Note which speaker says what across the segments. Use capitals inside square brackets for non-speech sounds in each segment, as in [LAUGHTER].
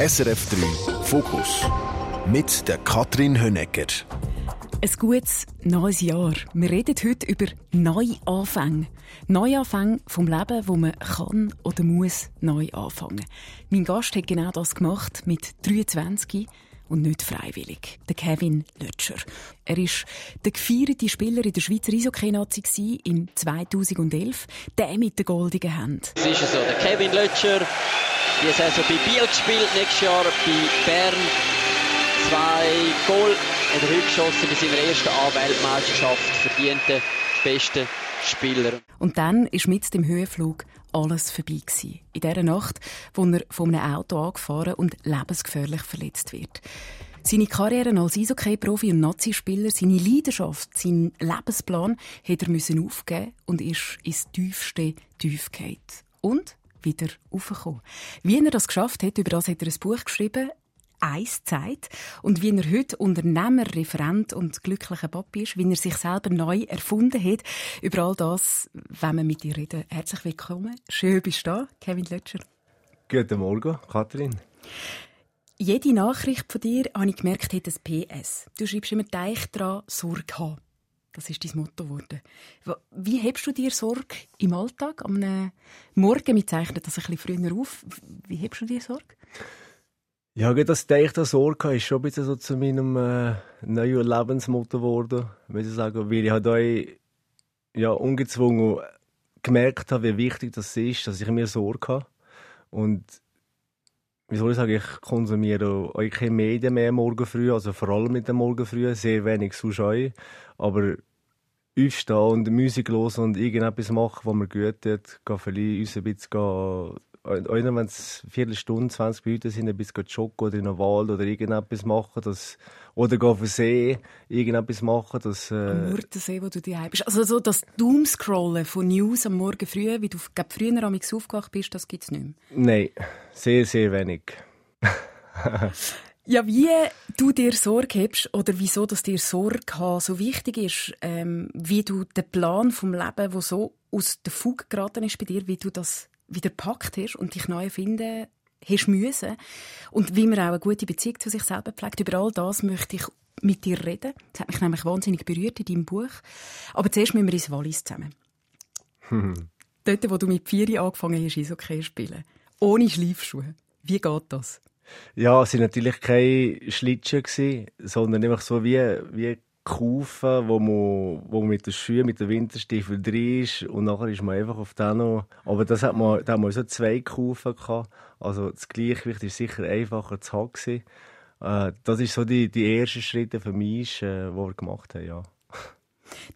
Speaker 1: SRF 3 Fokus mit der Katrin Hönecker.
Speaker 2: Ein gutes neues Jahr. Wir reden heute über Neuanfänge. Neuanfänge vom Leben, wo man kann oder muss neu anfangen. Mein Gast hat genau das gemacht mit 23 und nicht freiwillig. Der Kevin Lötscher. Er ist der gefeierte Spieler in der Schweizer Eishockey-Nazi im 2011, der mit den goldigen Händen.
Speaker 3: Es ist so, der Kevin Lötscher, die Saison bei Biel gespielt, nächstes Jahr bei Bern. Zwei Goal hat heute geschossen bei seiner ersten A-Weltmeisterschaft, verdiente beste Spieler.
Speaker 2: Und dann ist mit dem Höhenflug alles vorbei gewesen. In dieser Nacht, wo er von einem Auto angefahren und lebensgefährlich verletzt wird. Seine Karriere als Eishockey-Profi und Nazi-Spieler, seine Leidenschaft, sein Lebensplan hat er müssen aufgeben und ist ins tiefste Tief. Und wieder aufgekommen. Wie er das geschafft hat, über das hat er ein Buch geschrieben, Eiszeit und wie er heute Unternehmer, Referent und glücklicher Papi ist, wie er sich selber neu erfunden hat. Über all das wenn wir mit dir reden. Herzlich willkommen. Schön bist du da, Kevin Lötscher.
Speaker 4: Guten Morgen, Kathrin.
Speaker 2: Jede Nachricht von dir, habe ich gemerkt, hat ein PS. Du schreibst immer Teich dran, Sorge haben. Das ist dein Motto geworden. Wie hebst du dir Sorge im Alltag? Am Morgen, wir zeichnen das ein bisschen früher auf. Wie hebst du dir Sorge?
Speaker 4: Ja, das ich da Sorge ist schon ein bisschen so zu meinem äh, neuen Lebensmotto geworden, muss ich sagen, weil ich halt euch ja ungezwungen gemerkt habe, wie wichtig das ist, dass ich mir Sorge habe. Und wie soll ich sagen, ich konsumiere auch keine Medien mehr morgen früh, also vor allem mit dem Morgen früh, sehr wenig auch, aber aufstehen und Musik hören und irgendetwas machen, was mir gut tut, gehen vielleicht uns ein bisschen oder wenn es eine Viertelstunde, 20 Minuten sind, ein bisschen joggen oder in einem Wald oder irgendetwas machen, das, oder gehen auf den See, irgendetwas machen, das... Äh...
Speaker 2: Am Murtensee, wo du daheim bist. Also so das Doomscrollen von News am Morgen früh, wie du glaub, früher am aufgewacht bist, das gibt es nicht mehr?
Speaker 4: Nein, sehr, sehr wenig.
Speaker 2: Ja, wie du dir Sorge hast oder wieso dass dir Sorge haben so wichtig ist, ähm, wie du den Plan vom Leben, wo so aus der Fuge geraten ist bei dir, wie du das wieder gepackt hast und dich neu finden hast müssen. Und wie man auch eine gute Beziehung zu sich selber pflegt. Über all das möchte ich mit dir reden. Das hat mich nämlich wahnsinnig berührt in deinem Buch. Aber zuerst müssen wir ins Wallis zusammen. [LAUGHS] Dort, wo du mit vier angefangen hast, Eishockey zu spielen. Ohne Schleifschuhe. Wie geht das?
Speaker 4: Ja, es waren natürlich keine Schlittschuhe, sondern einfach so wie, wie Kufen, wo man, wo man mit den Schuhen, mit den Winterstiefeln drin ist und nachher ist man einfach auf den noch. Aber das hat man, da haben wir so zwei Kufen gehabt. Also das Gleichgewicht ist sicher einfacher zu haben. Äh, das ist so die, die ersten Schritte für mich, äh, die wir gemacht haben, ja.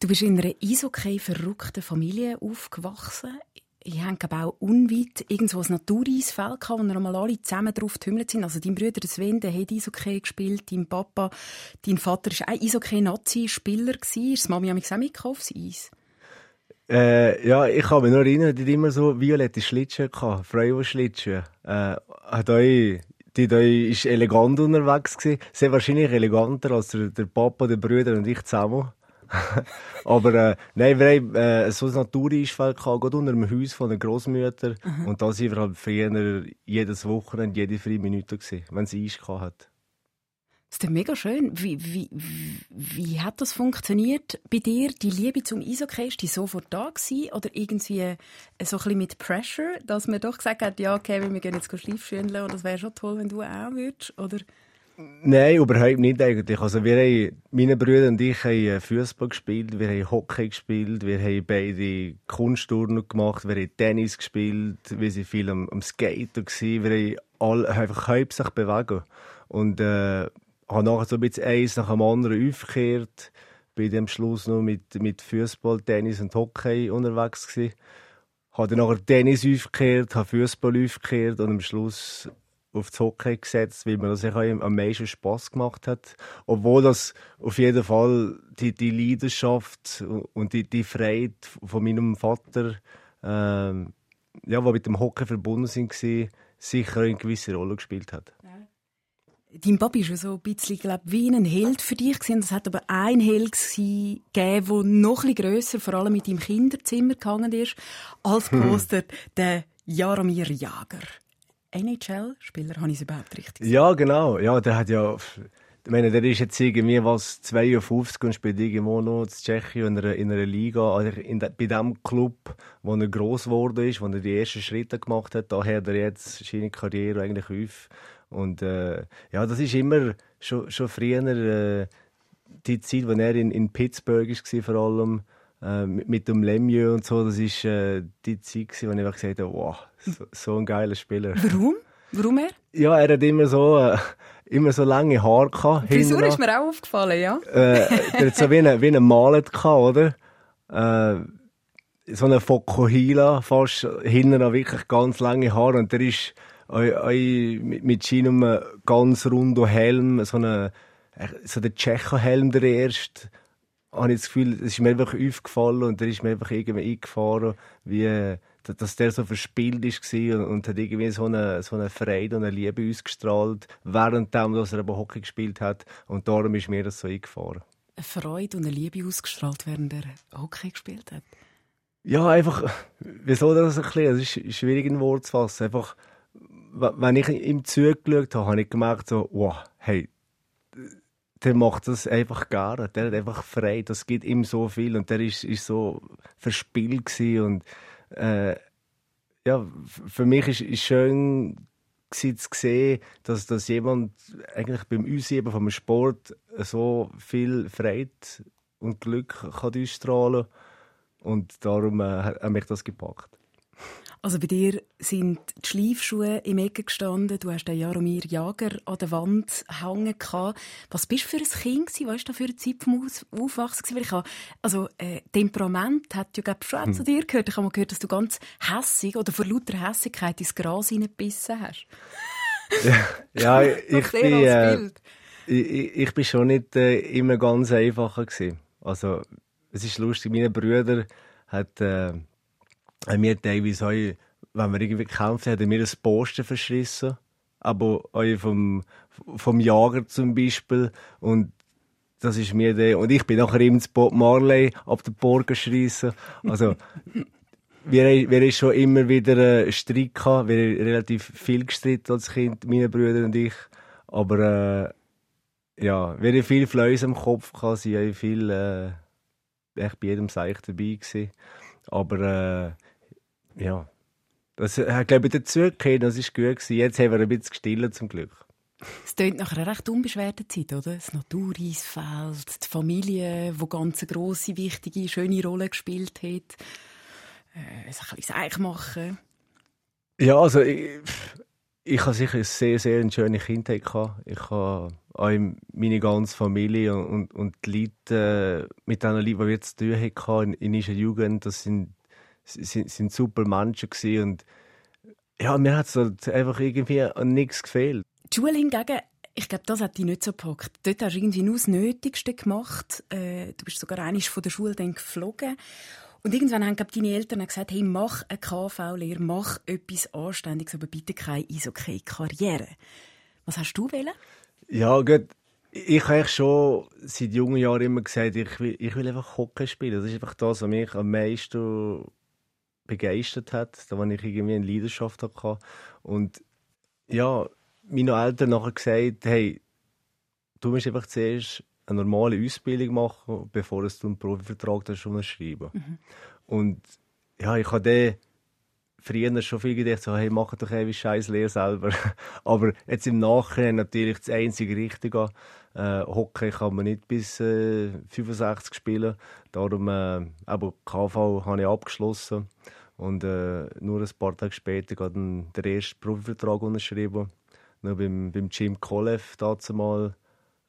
Speaker 2: Du bist in einer Eishockey-verrückten Familie aufgewachsen ich habe auch unweit irgendwo ein Natureisfeld wo wir einmal alle zusammen drauf getümmelt sind. Also dein Bruder Sven, der hat Eishockey gespielt, dein Papa, dein Vater war ein Eishockey-Nazi-Spieler. Ist Mami auch mitgekommen aufs Eis?
Speaker 4: Äh, ja, ich kann mich noch erinnern, die hat immer so violette Schlittschuhe gehabt, Freiwurf-Schlittschuhe. Äh, hat euch die da ist elegant unterwegs. Sehr wahrscheinlich eleganter als der, der Papa, der Brüder und ich zusammen. [LAUGHS] Aber äh, nein, wir haben äh, so ein Natureisfeld gehabt, gerade unter dem Haus von den Großmütter. Mhm. Und da sind wir halt früher jedes Wochenende, jede freie Minute gewesen, wenn sie Eis gehabt hat.
Speaker 2: Das ist mega schön. Wie, wie, wie hat das funktioniert bei dir? Die Liebe zum Eishockey, ist die sofort da gewesen? Oder irgendwie äh, so ein bisschen mit Pressure, dass man doch gesagt hat, ja, okay, wir gehen jetzt Schleifschündeln und das wäre schon toll, wenn du auch würdest? Oder?
Speaker 4: Nein, überhaupt nicht eigentlich. Also wir haben, meine Brüder und ich haben äh, Fußball gespielt, wir haben Hockey gespielt, wir haben beide Kunstturnen gemacht, wir haben Tennis gespielt, wir sind viel am, am Skaten gewesen, wir haben alle einfach sich bewegen. Und äh, habe nachher so ein bisschen eins nach dem anderen aufgekehrt, bin dann am Schluss noch mit, mit Fußball, Tennis und Hockey unterwegs gewesen. Habe dann nachher Tennis aufgekehrt, habe Fußball aufgekehrt und am Schluss auf das Hockey gesetzt, weil mir das am meisten Spass gemacht hat. Obwohl das auf jeden Fall die, die Leidenschaft und die, die Freude von meinem Vater, ähm, ja, die mit dem Hockey verbunden sind, sicher eine gewisse Rolle gespielt hat.
Speaker 2: Dein Papi war so ein bisschen, glaub, wie ein Held für dich. Es hat aber ein Held gegeben, der noch bisschen grösser, vor allem mit deinem Kinderzimmer gehangen ist, als [LAUGHS] Poster, der Jaromir Jager. NHL-Spieler, habe ich es überhaupt richtig
Speaker 4: gesagt? Ja, genau. Ja, der hat ja... Ich meine, der ist jetzt irgendwie was 52 und spielt irgendwo noch in Tschechien in einer, in einer Liga, also in de, bei dem Club, wo er gross geworden ist, wo er die ersten Schritte gemacht hat. Da hat er jetzt seine Karriere eigentlich auf. Und äh, ja, das ist immer schon, schon früher äh, die Zeit, als er in, in Pittsburgh war, vor allem äh, mit, mit, dem Lemieux und so, das war äh, die Zeit, wo ich gesagt habe, wow, so, so, ein geiler Spieler.
Speaker 2: Warum? Warum er?
Speaker 4: Ja, er hat immer so, äh, immer so lange Haare gehabt.
Speaker 2: Die Frisur ist mir auch aufgefallen, ja.
Speaker 4: Äh, er hat so wie ein, wie ein Mallet gehabt, oder? Äh, so eine Fokuhila, fast hinten noch wirklich ganz lange Haare und der ist mit, mit seinem ganz runden Helm, so, eine, so der Tschecho-Helm der erste, habe ich das Gefühl, es ist mir einfach aufgefallen und der ist mir einfach irgendwie eingefahren, wie, dass der so verspielt war und, und hat irgendwie so eine, so eine Freude und eine Liebe ausgestrahlt, während dass er aber Hockey gespielt hat. Und darum ist mir das so eingefahren.
Speaker 2: Eine Freude und eine Liebe ausgestrahlt, während er Hockey gespielt hat?
Speaker 4: Ja, einfach, wieso das ein bisschen, es ist schwierig in Wort zu fassen, einfach, wenn ich ihm zugeschaut habe, habe ich gemerkt, so, wow, hey, der macht das einfach gerne. Der hat einfach frei. Das gibt ihm so viel und der ist, ist so verspielt und äh, ja, für mich ist es schön zu sehen, dass, dass jemand eigentlich beim Ausüben vom Sport so viel Freude und Glück kann ausstrahlen und darum äh, hat mich das gepackt.
Speaker 2: Also bei dir sind die Schleifschuhe im Ecke gestanden. Du hast den Jaromir Jager an der Wand hängen gehabt. Was bist du für ein Kind gewesen? Was war das für eine Zeit vom Aufwachsen? Weil ich habe, also, äh, Temperament hat ja, schon hm. zu dir gehört. Ich habe mal gehört, dass du ganz hässig oder vor lauter Hässigkeit ins Gras hineingebissen hast.
Speaker 4: ja, ja [LAUGHS] ich, bin, äh, ich, ich, bin schon nicht äh, immer ganz einfach gewesen. Also, es ist lustig, meine Brüder hat, äh, haben teilweise auch, wenn wir irgendwie gekämpft haben, mir ein Posten verschissen. Aber auch vom, vom Jager zum Beispiel. Und das ist mir der, und ich bin nachher ihm ins Bob Marley ab der Borgen schreissen. Also, [LAUGHS] wir, wir haben schon immer wieder Streit gehabt. Wir haben relativ viel gestritten als Kind, meine Brüder und ich. Aber, äh, ja, wir haben viel Fleiß im Kopf gehabt, sie haben viel, äh, echt bei jedem Seich dabei gewesen. Aber, äh, ja, das hat, glaube ich, dazugehört, das war gut. Gewesen. Jetzt haben wir ein bisschen gestillt, zum Glück.
Speaker 2: Es klingt nach einer recht unbeschwerten Zeit, oder? Das Natureisfeld, die Familie, die ganz eine grosse, wichtige, schöne Rolle gespielt hat. Äh, ein bisschen Seich machen.
Speaker 4: Ja, also ich, ich habe sicher eine sehr, sehr eine schöne Kindheit gehabt. Ich habe auch meine ganze Familie und, und die Leute, äh, mit denen ich jetzt zu tun hatte in, in unserer Jugend, das sind sind, sind super Menschen gewesen und ja, mir hat es halt einfach irgendwie an nichts gefehlt.
Speaker 2: Die Schule hingegen, ich glaube, das hat dich nicht so gepackt. Dort hast du irgendwie nur das Nötigste gemacht. Äh, du bist sogar einmal von der Schule dann geflogen. Und irgendwann haben glaub, deine Eltern gesagt, hey, mach eine KV-Lehre, mach etwas Anständiges, aber bitte keine Eishockey-Karriere. Was hast du wählen?
Speaker 4: Ja, gut. Ich habe schon seit jungen Jahren immer gesagt, ich will, ich will einfach Hockey spielen. Das ist einfach das, was mich am meisten begeistert hat, da wo ich irgendwie eine Leidenschaft hatte. Und ja, meine Eltern nachher gesagt, hey, du musst einfach zuerst eine normale Ausbildung machen, bevor du einen Profivertrag unterschreiben mhm. Und ja, ich habe dann früher schon viel gedacht, so, hey, mach doch irgendwie scheiß Lehre selber. [LAUGHS] Aber jetzt im Nachhinein natürlich das einzige Richtige. Äh, Hockey kann man nicht bis äh, 65 spielen. Darum, äh, aber KV habe ich abgeschlossen. Und äh, nur ein paar Tage später hat der erste Profivertrag unterschrieben. Nur beim, beim Jim Kolev dazu mal.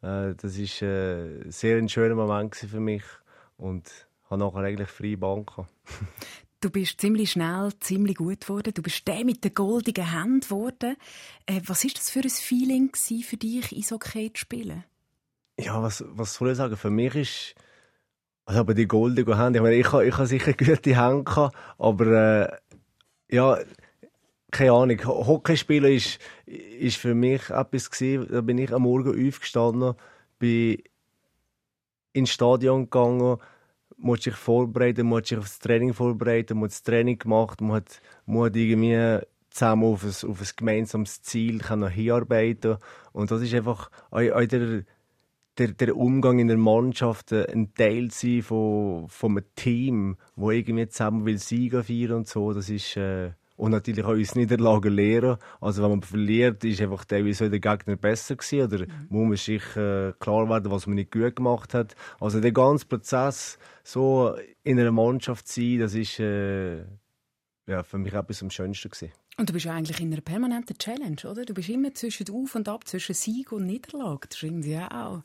Speaker 4: Äh, das war äh, ein sehr schöner Moment für mich. Und habe nachher eigentlich freie Bank. [LAUGHS]
Speaker 2: Du bist ziemlich schnell, ziemlich gut geworden. Du bist der mit den goldigen Händen geworden. Äh, was ist das für ein Feeling für dich, Eishockey zu spielen?
Speaker 4: Ja, was, was soll ich sagen? Für mich ist also, aber die goldigen Hände, ich meine, ich habe, ich habe sicher gute Hände aber äh, ja, keine Ahnung. Hockeyspielen ist, ist für mich etwas gewesen, da bin ich am Morgen aufgestanden, bin ins Stadion gegangen, musste sich vorbereiten, musste sich aufs Training vorbereiten, hat das Training gemacht, man hat, man hat irgendwie zusammen auf ein, auf ein gemeinsames Ziel können hinarbeiten. Und das ist einfach auch, auch der, der, der Umgang in der Mannschaft, äh, ein Teil sein von, von einem Team, wo irgendwie zusammen will Sieger feiern und so, das ist... Äh, und natürlich auch uns Niederlagen lehren. Also wenn man verliert, ist einfach teilweise der Gegner besser gewesen oder mhm. muss man sich äh, klar werden, was man nicht gut gemacht hat. Also der ganze Prozess, so in einer Mannschaft zu sein, das ist äh, ja, für mich etwas am Schönsten gewesen.
Speaker 2: Und du bist ja eigentlich in einer permanenten Challenge, oder? Du bist immer zwischen Auf und Ab, zwischen Sieg und Niederlage. Das ist irgendwie auch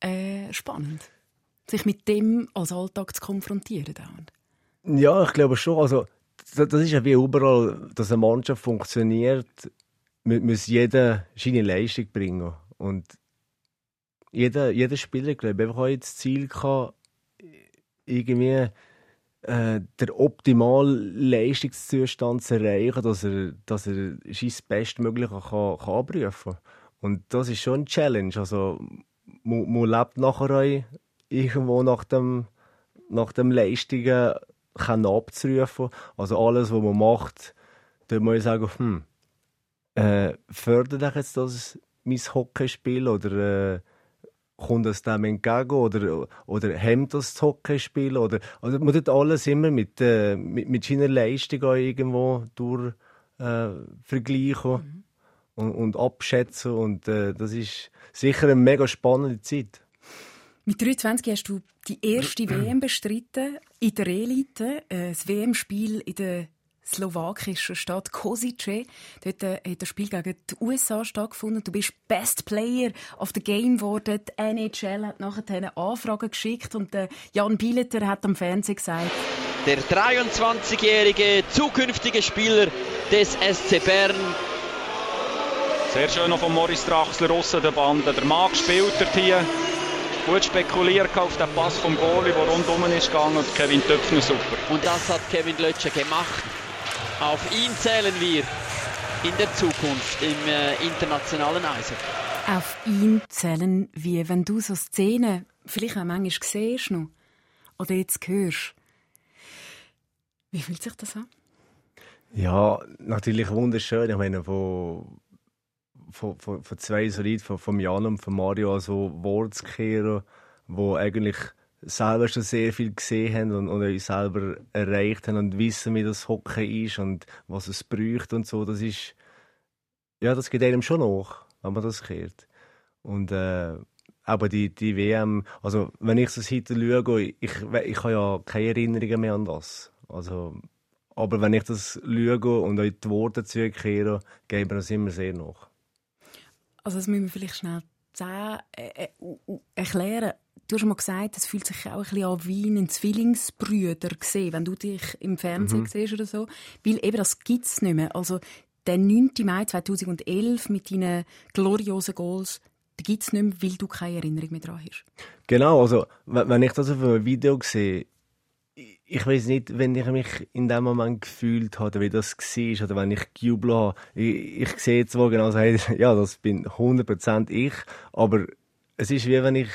Speaker 2: äh, spannend, sich mit dem als Alltag zu konfrontieren. Dauernd.
Speaker 4: Ja, ich glaube schon. Also das ist ja wie überall, dass eine Mannschaft funktioniert, muss jeder seine Leistung bringen. Und jeder, jeder Spieler, glaube ich, einfach das Ziel gehabt, irgendwie äh, der optimale Leistungszustand zu erreichen, dass er, dass er sein Bestmögliche kann, kann abrufen kann. Und das ist schon eine Challenge. Also, man, man lebt nachher irgendwo nach dem, nach dem Leistungen können abzurufen. Also alles, was man macht, da muss ich sagen, hm, äh, fördert jetzt das mein Hockeyspiel oder äh, kommt es dem entgegen oder, oder hemmt das, das Hockeyspiel oder also man tut alles immer mit, äh, mit, mit seiner Leistung irgendwo durch äh, vergleichen mhm. und, und abschätzen und äh, das ist sicher eine mega spannende Zeit.
Speaker 2: Mit 23 hast du die erste [CLEARS THROAT] WM bestritten in der Elite, äh, das WM-Spiel in der slowakischen Stadt Kosice. Dort äh, hat das Spiel gegen die USA stattgefunden. Du bist Best Player of the Game geworden. Die NHL hat nachher eine Anfrage geschickt und äh, Jan Bieleter hat am Fernsehen gesagt,
Speaker 3: der 23-jährige zukünftige Spieler des SC Bern.
Speaker 5: Sehr schön noch von Morris Drachsler aussen der Bande. Der Mann spielt hier gut spekuliert auf den Pass vom Goalie, der rundum ist gegangen und Kevin Töpfner super.
Speaker 3: Und das hat Kevin Lötscher gemacht. Auf ihn zählen wir in der Zukunft im äh, internationalen Eisen.
Speaker 2: Auf ihn zählen wir, wenn du so Szenen vielleicht auch manchmal siehst noch, oder jetzt hörst. Wie fühlt sich das an?
Speaker 4: Ja, natürlich wunderschön. Ich meine, von von, von, von zwei so Leuten, von, von Jan und von Mario, also Worte zu kehren, die eigentlich selber schon sehr viel gesehen haben und, und uns selber erreicht haben und wissen, wie das Hockey ist und was es braucht und so. Das ist, ja, das geht einem schon nach, wenn man das kehrt. Und, äh, aber die, die WM, also wenn ich das heute schaue, ich, ich, habe ja keine Erinnerungen mehr an das. Also, aber wenn ich das schaue und euch die Worte zurückkehre, geben wir das immer sehr nach.
Speaker 2: Also das müssen wir vielleicht schnell äh, äh, erklären. Du hast mal gesagt, es fühlt sich auch ein bisschen an wie ein Zwillingsbrüder gesehen, wenn du dich im Fernsehen mhm. siehst oder so. Weil eben das gibt es nicht mehr. Also der 9. Mai 2011 mit deinen gloriosen Goals, den gibt es nicht mehr, weil du keine Erinnerung mehr daran hast.
Speaker 4: Genau, also wenn ich das auf einem Video sehe, ich weiß nicht, wenn ich mich in dem Moment gefühlt habe, wie das war, oder wenn ich gejubelt habe. Ich, ich sehe zwar genau, ja, das bin 100% ich, aber es ist wie wenn ich,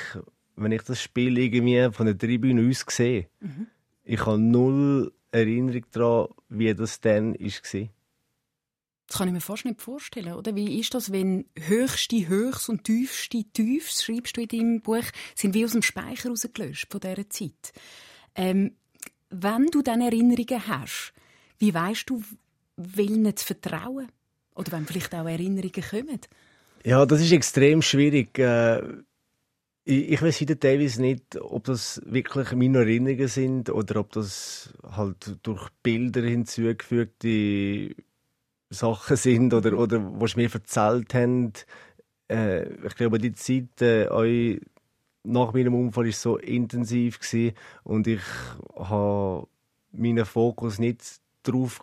Speaker 4: wenn ich das Spiel irgendwie von der Tribüne aus sehe. Mhm. Ich habe null Erinnerung daran, wie das dann war.
Speaker 2: Das kann ich mir fast nicht vorstellen, oder? Wie ist das, wenn höchste Höchst und tiefste Tiefs, schreibst du in deinem Buch, sind wie aus dem Speicher rausgelöscht von dieser Zeit? Ähm, wenn du dann Erinnerungen hast, wie weißt du, welchen zu vertrauen? Oder wenn vielleicht auch Erinnerungen kommen?
Speaker 4: Ja, das ist extrem schwierig. Äh, ich, weiß heute teilweise nicht, ob das wirklich meine Erinnerungen sind oder ob das halt durch Bilder hinzugefügte Sachen sind oder, oder was mir erzählt haben. Äh, ich glaube, die Zeit, äh, nach meinem Unfall war so intensiv gewesen und ich habe meinen Fokus nicht darauf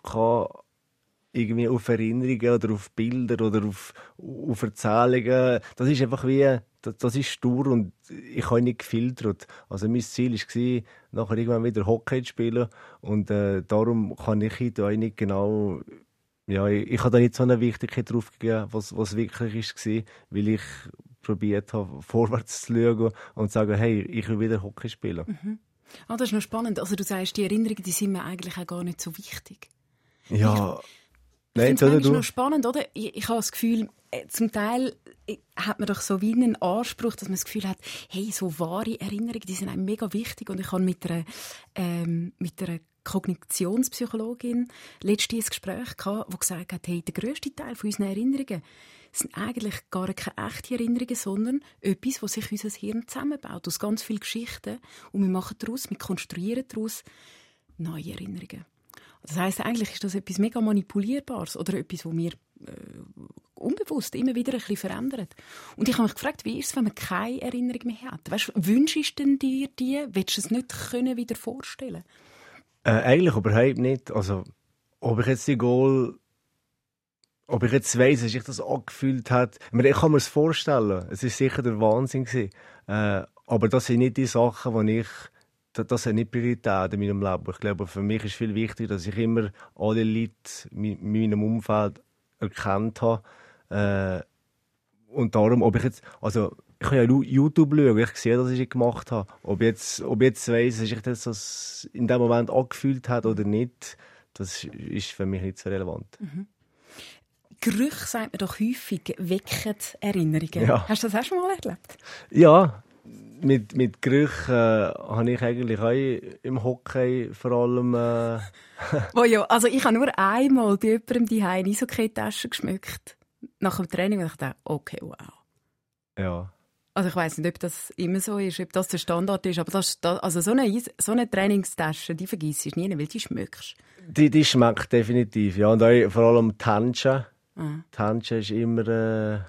Speaker 4: irgendwie auf Erinnerungen oder auf Bilder oder auf, auf Erzählungen. Das ist einfach wie, das, das ist stur und ich habe nicht gefiltert. Also mein Ziel war, nachher irgendwann wieder Hockey zu spielen und äh, darum kann ich auch nicht genau ja, ich, ich habe da nicht so eine Wichtigkeit drauf gegeben, was, was wirklich war, weil ich probiert habe, [LAUGHS] vorwärts zu schauen und zu sagen, hey, ich will wieder Hockey spielen.
Speaker 2: Mhm. Ah, das ist noch spannend. Also du sagst, die Erinnerungen, die sind mir eigentlich auch gar nicht so wichtig.
Speaker 4: Ja,
Speaker 2: Nein, ich finde es noch spannend, oder? Ich, ich habe das Gefühl, äh, zum Teil äh, hat man doch so wie einen Anspruch, dass man das Gefühl hat, hey, so wahre Erinnerungen, die sind einem mega wichtig. Und ich habe mit einer, ähm, mit einer Kognitionspsychologin letztens ein Gespräch gehabt, wo gesagt hat, hey, der grösste Teil von unseren Erinnerungen sind eigentlich gar keine echten Erinnerungen, sondern etwas, was sich unser Hirn zusammenbaut aus ganz vielen Geschichten und wir machen daraus, wir konstruieren daraus neue Erinnerungen. Das heißt, eigentlich ist das etwas mega manipulierbares oder etwas, wo wir äh, unbewusst immer wieder ein bisschen verändern. Und ich habe mich gefragt, wie ist es, wenn man keine Erinnerung mehr hat? Weißt, wünschst du dir die? Willst du es nicht können wieder vorstellen?
Speaker 4: Äh, eigentlich überhaupt nicht. Also, ob ich jetzt die Goal ob ich jetzt weiss, dass ich das angefühlt habe, ich kann mir das vorstellen. Es war sicher der Wahnsinn Äh, aber das sind nicht die Sachen, die ich das sind nicht Priorität in meinem Leben. Ich glaube, für mich ist viel wichtiger, dass ich immer alle Leute in meinem Umfeld erkannt habe. Äh, und darum, ob ich jetzt, also ich kann ja YouTube schauen, ich sehe, dass ich es gemacht habe. Ob ich jetzt, ob ich jetzt weiss, dass ich das in dem Moment angefühlt habe oder nicht, das ist für mich nicht so relevant. Mhm.
Speaker 2: Gerüche, sagt man doch häufig, wecken Erinnerungen. Ja. Hast du das auch schon mal erlebt?
Speaker 4: Ja, mit, mit Gerüchen äh, habe ich eigentlich auch im Hockey vor allem... Äh... [LAUGHS]
Speaker 2: oh ja, also ich habe nur einmal bei jemandem die eine Eishockey-Tasche geschmückt. Nach dem Training und ich dachte, okay, wow.
Speaker 4: Ja.
Speaker 2: Also ich weiß nicht, ob das immer so ist, ob das der Standard ist, aber das, also so eine, so eine Trainingstasche, die vergisst du nie, weil die schmeckst.
Speaker 4: Die, die schmeckt definitiv, ja. Und auch vor allem die Händchen. Ah. Die Händchen ist immer... Äh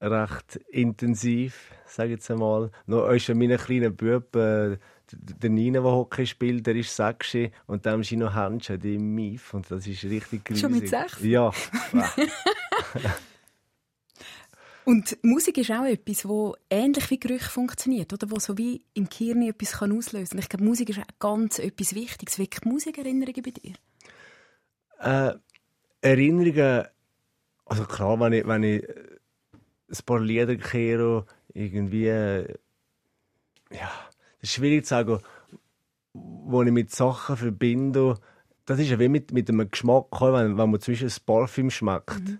Speaker 4: recht intensiv, sage ich jetzt einmal. Noch ist ja mein kleiner Bub, äh, der Nina, der Hockey spielt, der ist sechs und dann sind noch Händchen, die im Mief und das ist richtig grusig.
Speaker 2: Schon mit sechs?
Speaker 4: Ja. [LAUGHS] [LAUGHS]
Speaker 2: und Musik ist auch etwas, wo ähnlich wie Gerüche funktioniert, oder? Wo so wie im Gehirn etwas kann auslösen kann. Ich glaube, Musik ist auch ganz etwas Wichtiges. Welche Musikerinnerungen bei dir?
Speaker 4: Äh, Erinnerungen, also klar, wenn ich, wenn ich ein paar Lieder hören, irgendwie, ja, das ist schwierig zu sagen, wo ich mit Sachen verbinde. Das ist ja wie mit, mit einem Geschmack, wenn, wenn man zwischen ein Parfüm schmeckt. Mhm.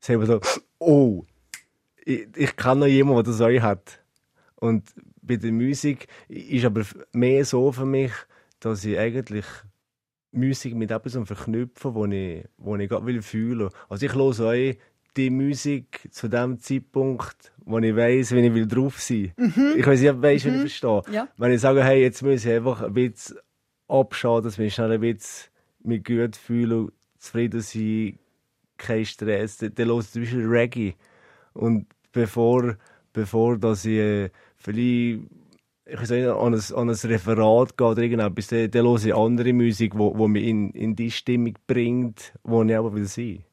Speaker 4: Sagen wir so, oh, ich, ich kenne noch jemanden, der das auch hat. Und bei der Musik ist aber mehr so für mich, dass ich eigentlich Musik mit etwas verknüpfen, wo ich, wo ich gerade fühlen will. Also ich höre auch die Musik zu dem Zeitpunkt, wo ich weiß, wenn ich will drauf sein will. Mhm. Ich weiß nicht, weißt, mhm. wenn ich verstehe. Ja. Wenn ich sage, hey, jetzt muss ich einfach ein bisschen abschauen, dass ich schnell ein bisschen mich gut fühle, zufrieden sein, kein Stress, dann, dann höre ich zum Beispiel Reggae. Und bevor, bevor dass ich äh, vielleicht ich nicht, an ein, an ein Referat gehe oder irgendetwas, dann, dann höre ich andere Musik, die wo, wo mich in, in die Stimmung bringt, wo ich aber will sein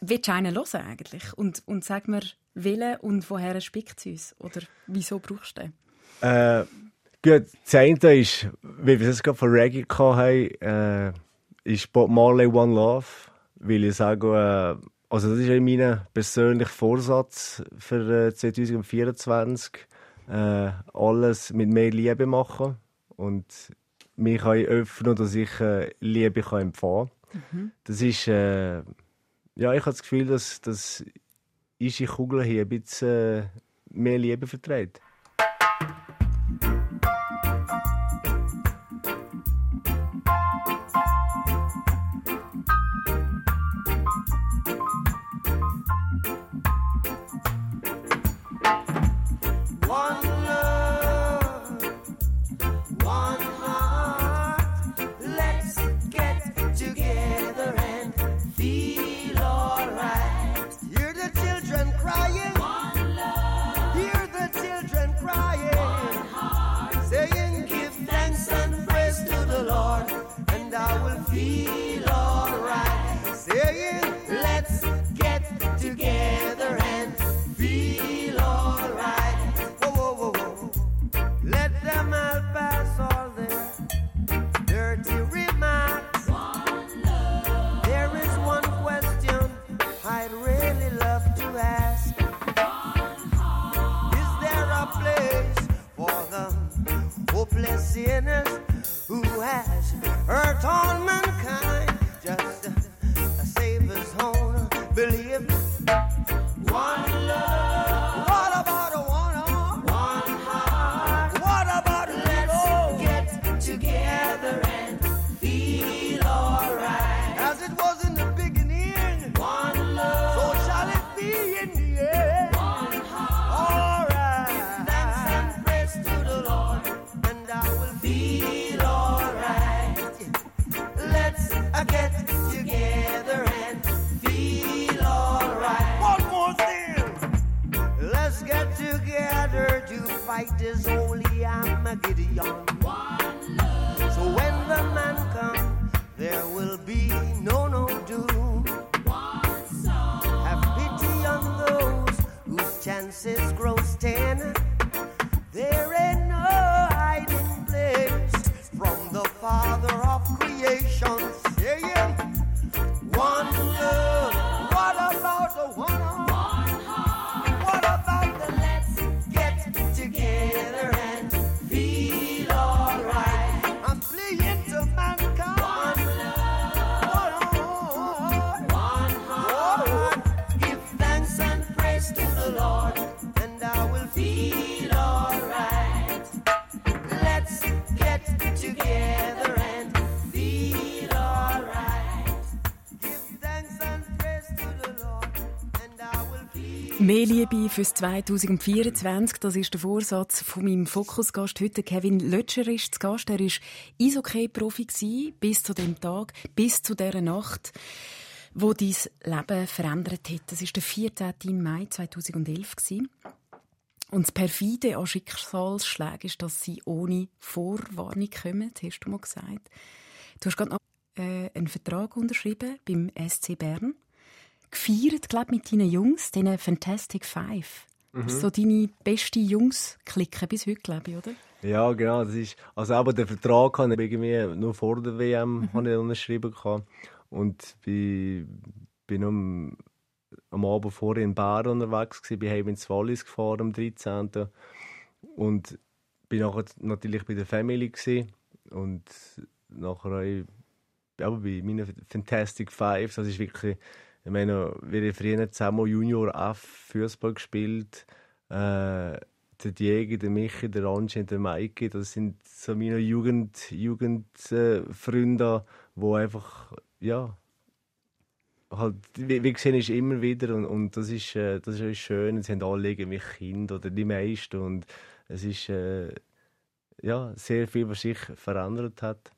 Speaker 2: Willst du einen hören eigentlich? Und, und sag mir, welchen und woher spickt es uns? Oder wieso brauchst du den?
Speaker 4: Äh, gut, das eine ist, wie wir es gerade von Reggae hatten, äh, ist Bob Marley One Love. Weil ich sage, äh, also das ist mein persönlicher Vorsatz für äh, 2024. Äh, alles mit mehr Liebe machen und mich öffnen, dass ich äh, Liebe kann empfangen kann. Mhm. Das ist äh, ja, ich habe das Gefühl, dass, dass unsere Kugel hier ein bisschen äh, mehr Liebe verträgt.
Speaker 6: hopeless sinners who has hurt all mankind.
Speaker 2: Fürs 2024, das ist der Vorsatz von meinem Fokusgast heute. Kevin Lötscher ist zu Gast. Er war Eishockey-Profi bis zu dem Tag, bis zu dieser Nacht, wo dein Leben verändert hat. Das war der 14. Mai 2011. gewesen. Und das perfide an Schicksalsschlägen ist, dass sie ohne Vorwarnung kommen, hast du mal gesagt. Du hast gerade noch äh, einen Vertrag unterschrieben beim SC Bern. Gefeiert, glaube mit deinen Jungs, diesen Fantastic Five. So deine beste Jungs-Clique bis heute, glaube ich, oder?
Speaker 4: Ja, genau. Das ist, also aber der Vertrag habe ich irgendwie nur vor der WM habe ich unterschrieben gehabt. und bin, bin am, am Abend vorher in Bern unterwegs gewesen, bin heim ins Wallis gefahren am 13. und bin nachher natürlich bei der Family gewesen. und nachher auch, ja, bei meinen Fantastic Five, das ist wirklich, ich meine, wir haben früher zusammen Junior F Fußball gespielt. Äh, der Diego, der Michi, der Ange und der Maike, das sind so meine Jugend, Jugendfreunde, äh, wo einfach, ja, halt, wie, wie gesehen ist immer wieder und, und das ist, äh, das ist schön. Sie haben alle irgendwie Kinder oder die meisten und es ist, äh, ja, sehr viel, was sich verändert hat.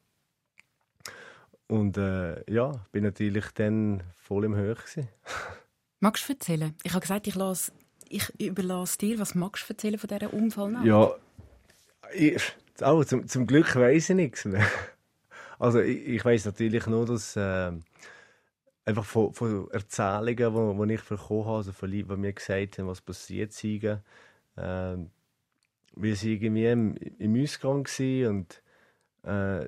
Speaker 4: Und äh, ja, bin natürlich dann voll im Höch.
Speaker 2: Magst du erzählen? Ich habe gesagt, ich, lasse, ich überlasse dir. Was magst du erzählen von dieser Unfallnacht?
Speaker 4: Ja, ich, oh, zum, zum Glück weiß ich nichts mehr. Also ich, ich weiß natürlich nur, dass äh, einfach von, von Erzählungen, die wo, wo ich bekommen habe, also von Leuten, die mir gesagt haben, was passiert ist, äh, wir waren irgendwie im, im Ausgang und äh,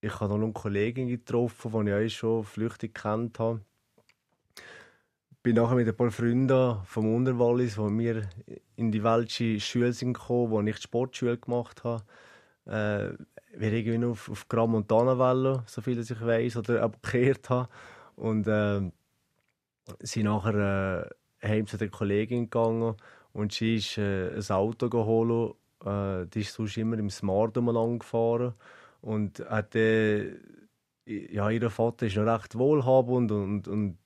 Speaker 4: ich habe noch eine Kollegin getroffen, die ich auch schon flüchtig kennt habe. Bin nachher mit ein paar Freunden vom Unterwallis, die mir in die welche Schule sind gekommen, wo ich die Sportschule gemacht habe. Äh, wir irgendwie auf, auf Gran Montana wollen, so viel ich weiß, oder abgekehrt habe. Und äh, sind nachher äh, heim zu der Kollegin gegangen und sie ist äh, ein Auto geholt. Äh, die ist sonst immer im Smart umeinander gefahren und hat äh, ja, ihr Vater ist noch recht wohlhabend und, und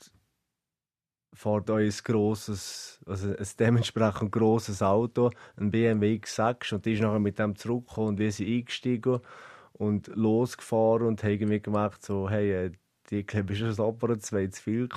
Speaker 4: fährt ein grosses, also ein dementsprechend grosses Auto, ein BMW X6 und die ist nachher mit dem zurückgekommen und wir sind eingestiegen und losgefahren und haben irgendwie gemerkt so, hey, äh, die glaube ich schon aber zwei zu viel.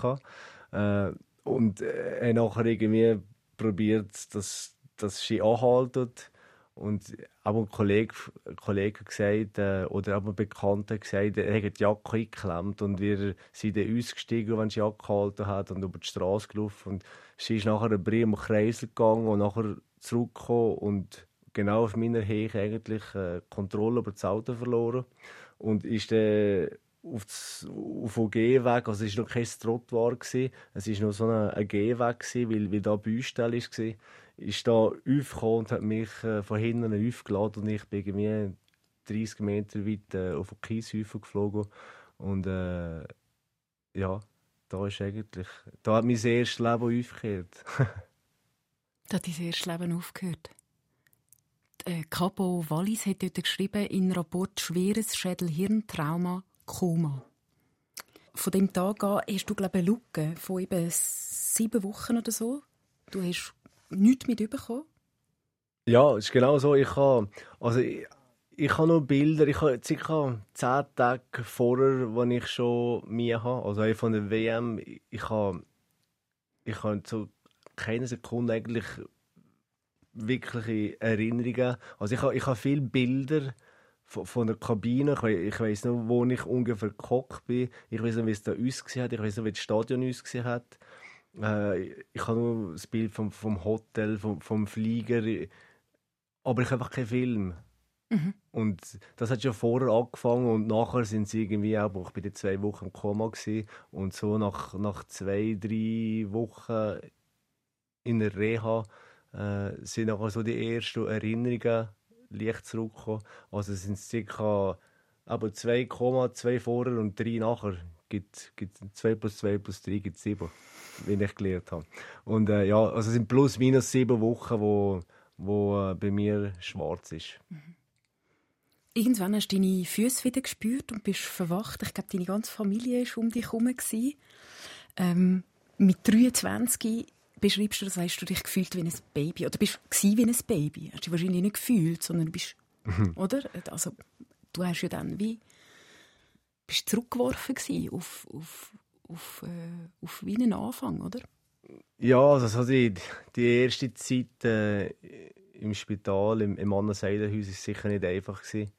Speaker 4: Äh, und äh, haben nachher irgendwie probiert, dass, dass sie anhaltet und aber ein Kollege, ein Kollege gesagt, äh, oder aber ein Bekannter gesagt, er hat die Jacke eingeklemmt und wir sind dann ausgestiegen, wenn die Jacke gehalten hat und über die Straße gelaufen. Und sie ist nachher ein Brief im Kreisel gegangen und nachher zurückgekommen und genau auf meiner Höhe eigentlich äh, Kontrolle über das Auto verloren. Und ist dann auf, das, auf den Gehweg, also es war noch kein Trottoir, es war noch so ein, ein Gehweg, gewesen, weil, weil da Baustelle war ist da aufgekommen und hat mich äh, von hinten aufgeladen und ich bin irgendwie 30 Meter weit äh, auf den Kieshäufen geflogen und äh, ja, da ist eigentlich, da hat mein erstes Leben aufgehört. [LAUGHS]
Speaker 2: da hat dein erstes Leben aufgehört. Äh, Capo Wallis hat dort geschrieben, in Rapport schweres Schädel-Hirntrauma, Koma. Von dem Tag an hast du, glaube ich, eine Lücke von eben sieben Wochen oder so. Du hast nichts mitbekommen?
Speaker 4: Ja, es ist genau so. Ich habe, also ich, ich habe noch Bilder, ich habe ca. 10 Tage vorher, wo ich schon mir habe, also von der WM, ich habe, ich habe so keine Sekunde eigentlich wirkliche Erinnerungen. Also ich habe ich habe viele Bilder von, von der Kabine. Ich, ich weiß noch, wo ich ungefähr gekocht bin. Ich weiß noch, wie es da ausgesehen hat. Ich weiß noch, wie das Stadion ausgesehen hat. Äh, ich habe nur das Bild vom, vom Hotel, vom, vom Flieger. Aber ich habe einfach keinen Film.
Speaker 2: Mhm.
Speaker 4: Und das hat schon vorher angefangen und nachher sind sie irgendwie auch, ich bin jetzt zwei Wochen im Koma gewesen, und so nach, nach zwei, drei Wochen in der Reha äh, sind nachher so die ersten Erinnerungen leicht zurückgekommen. Also es sind circa aber 2, zwei vorher und drei nachher. Gibt, gibt 2 plus 2 plus 3 gibt 7, wie ich gelernt habe. Und äh, ja, also es sind plus minus sieben Wochen, wo, wo äh, bei mir schwarz ist.
Speaker 2: Irgendwann hast du deine Füße wieder gespürt und bist verwacht. Ich glaube, deine ganze Familie war um dich herum. Ähm, mit 23 beschreibst du das, hast du dich gefühlt wie ein Baby. Oder bist du wie ein Baby. Hast du dich wahrscheinlich nicht gefühlt, sondern bist, [LAUGHS] oder? Also, du hast ja dann wie, bist zurückgeworfen auf, auf, auf, äh, auf wie einen Anfang, oder?
Speaker 4: Ja, also so die, die erste Zeit äh, im Spital, im, im Anna-Seidenhaus, war sicher nicht einfach. Gewesen,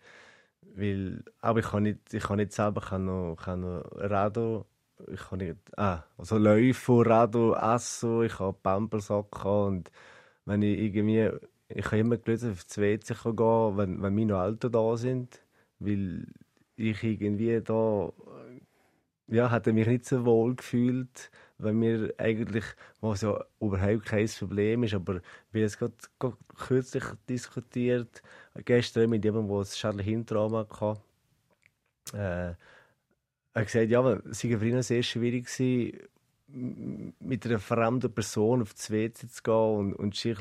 Speaker 4: weil, aber ich kann nicht, ich kann nicht selber ich kann noch, kann noch Rado, ich kann nicht, ah, also Läufe, Rado, Essen, ich habe Pampelsack und wenn ich irgendwie, ich habe immer gelöst, auf das WC gehen, wenn, wenn meine Eltern da sind, weil ich irgendwie da, ja, hätte mich nicht so wohl gefühlt, wenn mir eigentlich, was ja überhaupt kein Problem ist, aber wir haben es gerade, gerade kürzlich diskutiert, gestern mit jemandem, der ein Charlie Hintrauma hatte, äh, er hat gesagt, ja, es sei für ihn sehr schwierig gewesen, mit einer fremden Person auf das WC zu gehen und, und sich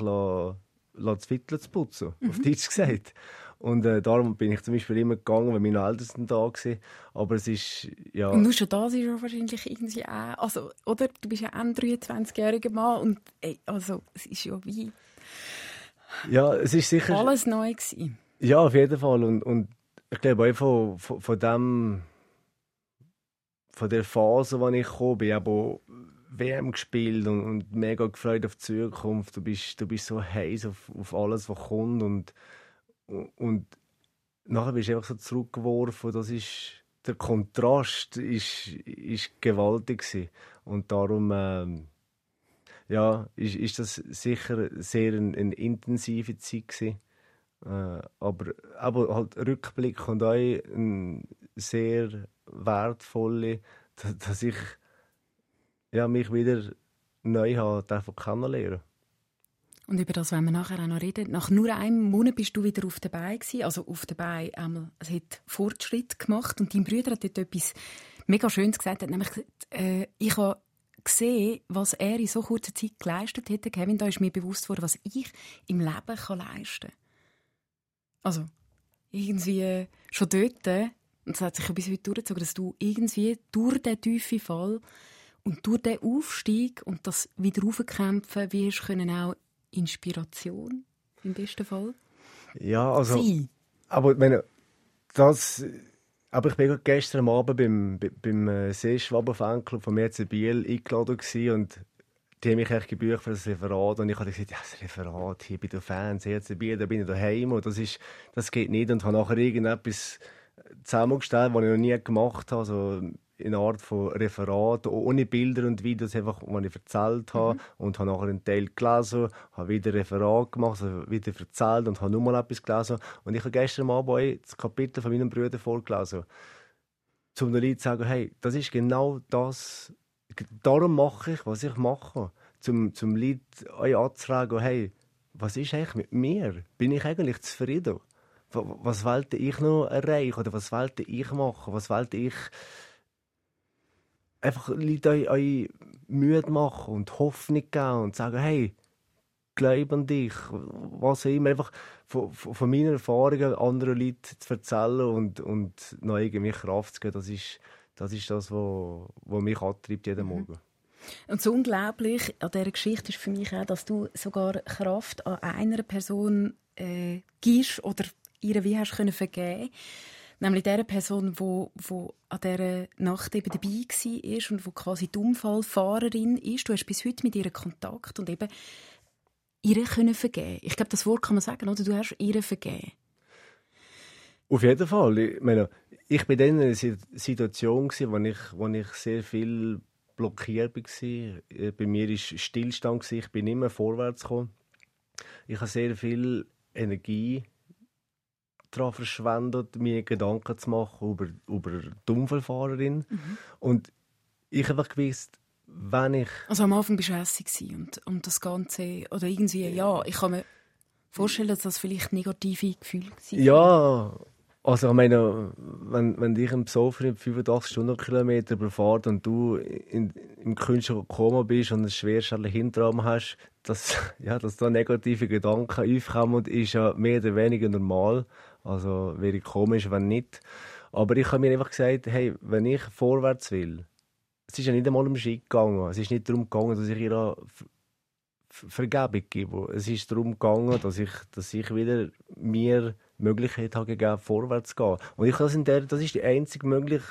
Speaker 4: zu putzen, mhm. auf Deutsch gesagt. Und äh, darum bin ich zum Beispiel immer gegangen, wenn meine Eltern da waren. Aber es ist, ja...
Speaker 2: Und nur schon das ist ja wahrscheinlich irgendwie auch... Also, oder? Du bist ja ein 23-jähriger Mann und ey, also, es ist ja wie...
Speaker 4: Ja, es ist sicher...
Speaker 2: Alles neu gewesen.
Speaker 4: Ja, auf jeden Fall. Und, und ich glaube auch von, von, von dem... Von der Phase, in die ich gekommen bin, aber WM gespielt und, und mega gefreut auf die Zukunft. Du bist, du bist so heiß auf, auf alles, was kommt und und nachher bist du einfach so zurückgeworfen. Das ist, der Kontrast ist, ist gewaltig gewesen. Und darum ähm, ja, ist, ist das sicher sehr eine, eine intensive Zeit gewesen. Äh, aber, aber halt Rückblick und auch eine sehr wertvolle, dass ich ja, mich wieder neu habe kennenlernen
Speaker 2: und über das wollen wir nachher auch noch reden. Nach nur einem Monat bist du wieder auf der Beine. Also auf der Beine einmal, es hat Fortschritt gemacht und dein Bruder hat dort etwas mega Schönes gesagt. Hat nämlich gesagt, äh, ich habe gesehen, was er in so kurzer Zeit geleistet hätte. Kevin, da ist mir bewusst worden, was ich im Leben kann leisten kann. Also, irgendwie schon dort, und es hat sich bis heute durchgezogen, dass du irgendwie durch den tiefen Fall und durch den Aufstieg und das wieder raufkämpfen, wie hast du auch Inspiration im besten Fall?
Speaker 4: Ja, also. Sie. Aber wenn das. Aber ich war gestern Abend beim, beim äh, Seeschwaber Fanclub von Merz Biel eingeladen und die haben mich echt gebucht für das Referat und ich habe gesagt, ja, das Referat hier bei den Fans, Herz Biel, da bin ich daheim und das, ist, das geht nicht und habe nachher irgendetwas zusammengestellt, was ich noch nie gemacht habe, also in einer Art von Referat, ohne Bilder und Videos, einfach, was ich erzählt habe. Mhm. Und habe nachher einen Teil gelesen, habe wieder ein Referat gemacht, also wieder erzählt und habe nur mal etwas gelesen. Und ich habe gestern Abend das Kapitel von meinem Bruder vorgelesen. Um den Leuten zu sagen, hey, das ist genau das, darum mache ich, was ich mache. Zum, zum Leuten euch anzufragen, hey, was ist eigentlich mit mir? Bin ich eigentlich zufrieden? Was wollte ich noch erreichen? Oder was wollte ich machen? Was wollte ich einfach Leute euch, euch müde machen und Hoffnung geben und sagen, hey, glaub an dich, was auch immer, einfach von, von meinen Erfahrungen anderen Leuten zu erzählen und, und noch irgendwie Kraft zu geben, das ist das, ist das was, was mich antreibt jeden mhm. Morgen.
Speaker 2: Und so unglaublich an dieser Geschichte ist für mich auch, dass du sogar Kraft an einer Person äh, gibst oder ihr wie hast können vergeben Nämlich der Person, die wo, wo an dieser Nacht eben dabei war und wo quasi die Unfallfahrerin ist. Du hast bis heute mit ihr Kontakt und eben ihr können vergeben? Ich glaube, das Wort kann man sagen, oder? Du hast ihr vergeben.
Speaker 4: Auf jeden Fall. Ich meine, ich bin in einer Situation, wo ich, ich sehr viel blockiert war. Äh, bei mir war Stillstand. Ich bin mehr vorwärts gekommen. Ich habe sehr viel Energie daran verschwendet, mir Gedanken zu machen über, über die Unfallfahrerin. Mhm. Und ich habe gewusst, wenn ich...
Speaker 2: Also am Anfang bist du hässig und, und das Ganze, oder irgendwie, ja, ich kann mir vorstellen, dass das vielleicht negative Gefühle
Speaker 4: sind. Ja, also ich meine, wenn, wenn dich im Besoffen 85 Stundenkilometer überfahrt und du in, im künstlichen Koma bist und einen schwerstellen Hinterarm hast, dass, [LAUGHS] ja, dass da negative Gedanken aufkommen, ist ja mehr oder weniger normal. Also wäre komisch, wenn nicht. Aber ich habe mir einfach gesagt, hey, wenn ich vorwärts will, es ist ja nicht einmal um Ski gegangen. Es ist nicht darum gegangen, dass ich ihr Vergebung gebe. Es ist darum gegangen, dass ich, dass ich wieder mir Möglichkeit habe gegeben, vorwärts zu gehen. Und ich das in der, das ist die einzige mögliche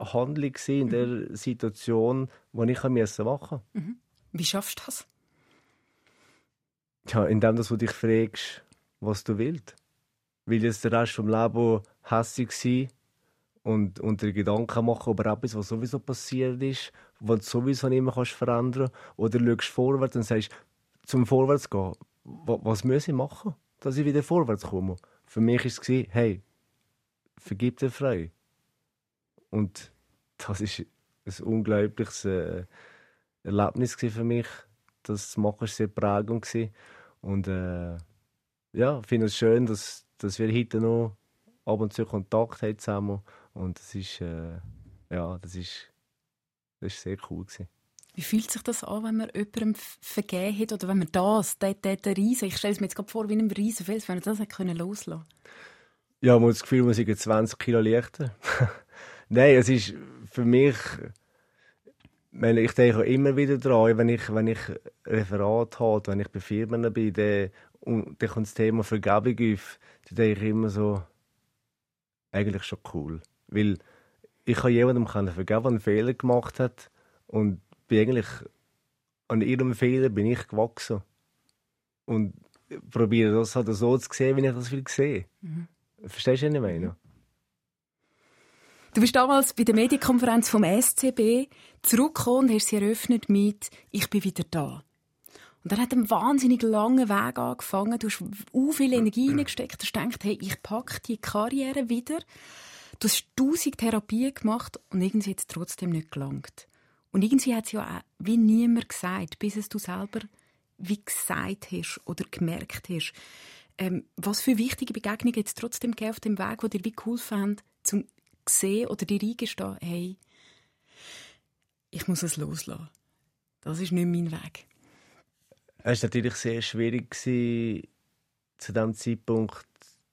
Speaker 4: Handlung in der mhm. Situation, die ich machen musste.
Speaker 2: Mhm. Wie schaffst du das?
Speaker 4: Ja, indem du dich fragst, was du willst. Will jetzt der Rest des Lebens hässlich sein und, und dir Gedanken machen über etwas, was sowieso passiert ist, was du sowieso nicht mehr kannst verändern kannst? Oder schaust vorwärts und sagst, zum Vorwärts gehen, was muss ich machen, dass ich wieder vorwärts komme? Für mich war es, hey, vergib dir frei. Und das ist ein unglaubliches äh, Erlebnis für mich. Das machen war sehr prägend. Und äh, ja, ich finde es schön, dass, dass wir heute noch ab und zu Kontakt haben zusammen. Und das ist, äh, ja, das ist, das ist sehr cool gewesen.
Speaker 2: Wie fühlt sich das an, wenn man jemandem vergeben hat oder wenn man das, der Riesen, ich stelle es mir jetzt gerade vor, wie einem Riesenfels, wenn man das können loslassen
Speaker 4: Ja, man hat das Gefühl, man sei 20 Kilo leichter. [LAUGHS] Nein, es ist für mich, ich denke immer wieder daran, wenn ich, wenn ich Referat habe, wenn ich bei Firmen bin, dann, und dann kommt das Thema Vergebung auf, dann denke ich immer so, eigentlich schon cool. Weil ich kann jemandem vergeben, der einen Fehler gemacht hat und bin eigentlich an ihrem Fehler bin ich gewachsen. Und probiere das halt so zu sehen, wie ich das will sehen. Mhm. Verstehst du, was ich meine?
Speaker 2: Du bist damals bei der Medienkonferenz vom SCB zurückgekommen und hast sie eröffnet mit «Ich bin wieder da». Und dann hat ein wahnsinnig langer Weg angefangen. Du hast so viel Energie reingesteckt. Du hast gedacht, hey, ich packe die Karriere wieder. Du hast tausend Therapien gemacht und irgendwie hat es trotzdem nicht gelangt. Und irgendwie hat es ja auch wie niemand gesagt, bis es du selber wie gesagt hast oder gemerkt hast. Ähm, was für wichtige Begegnungen jetzt trotzdem auf dem Weg, wo dir wie cool fand, zum sehen oder dir eingestehen, hey, ich muss es loslassen. Das ist nicht mein Weg.
Speaker 4: Es war natürlich sehr schwierig, zu diesem Zeitpunkt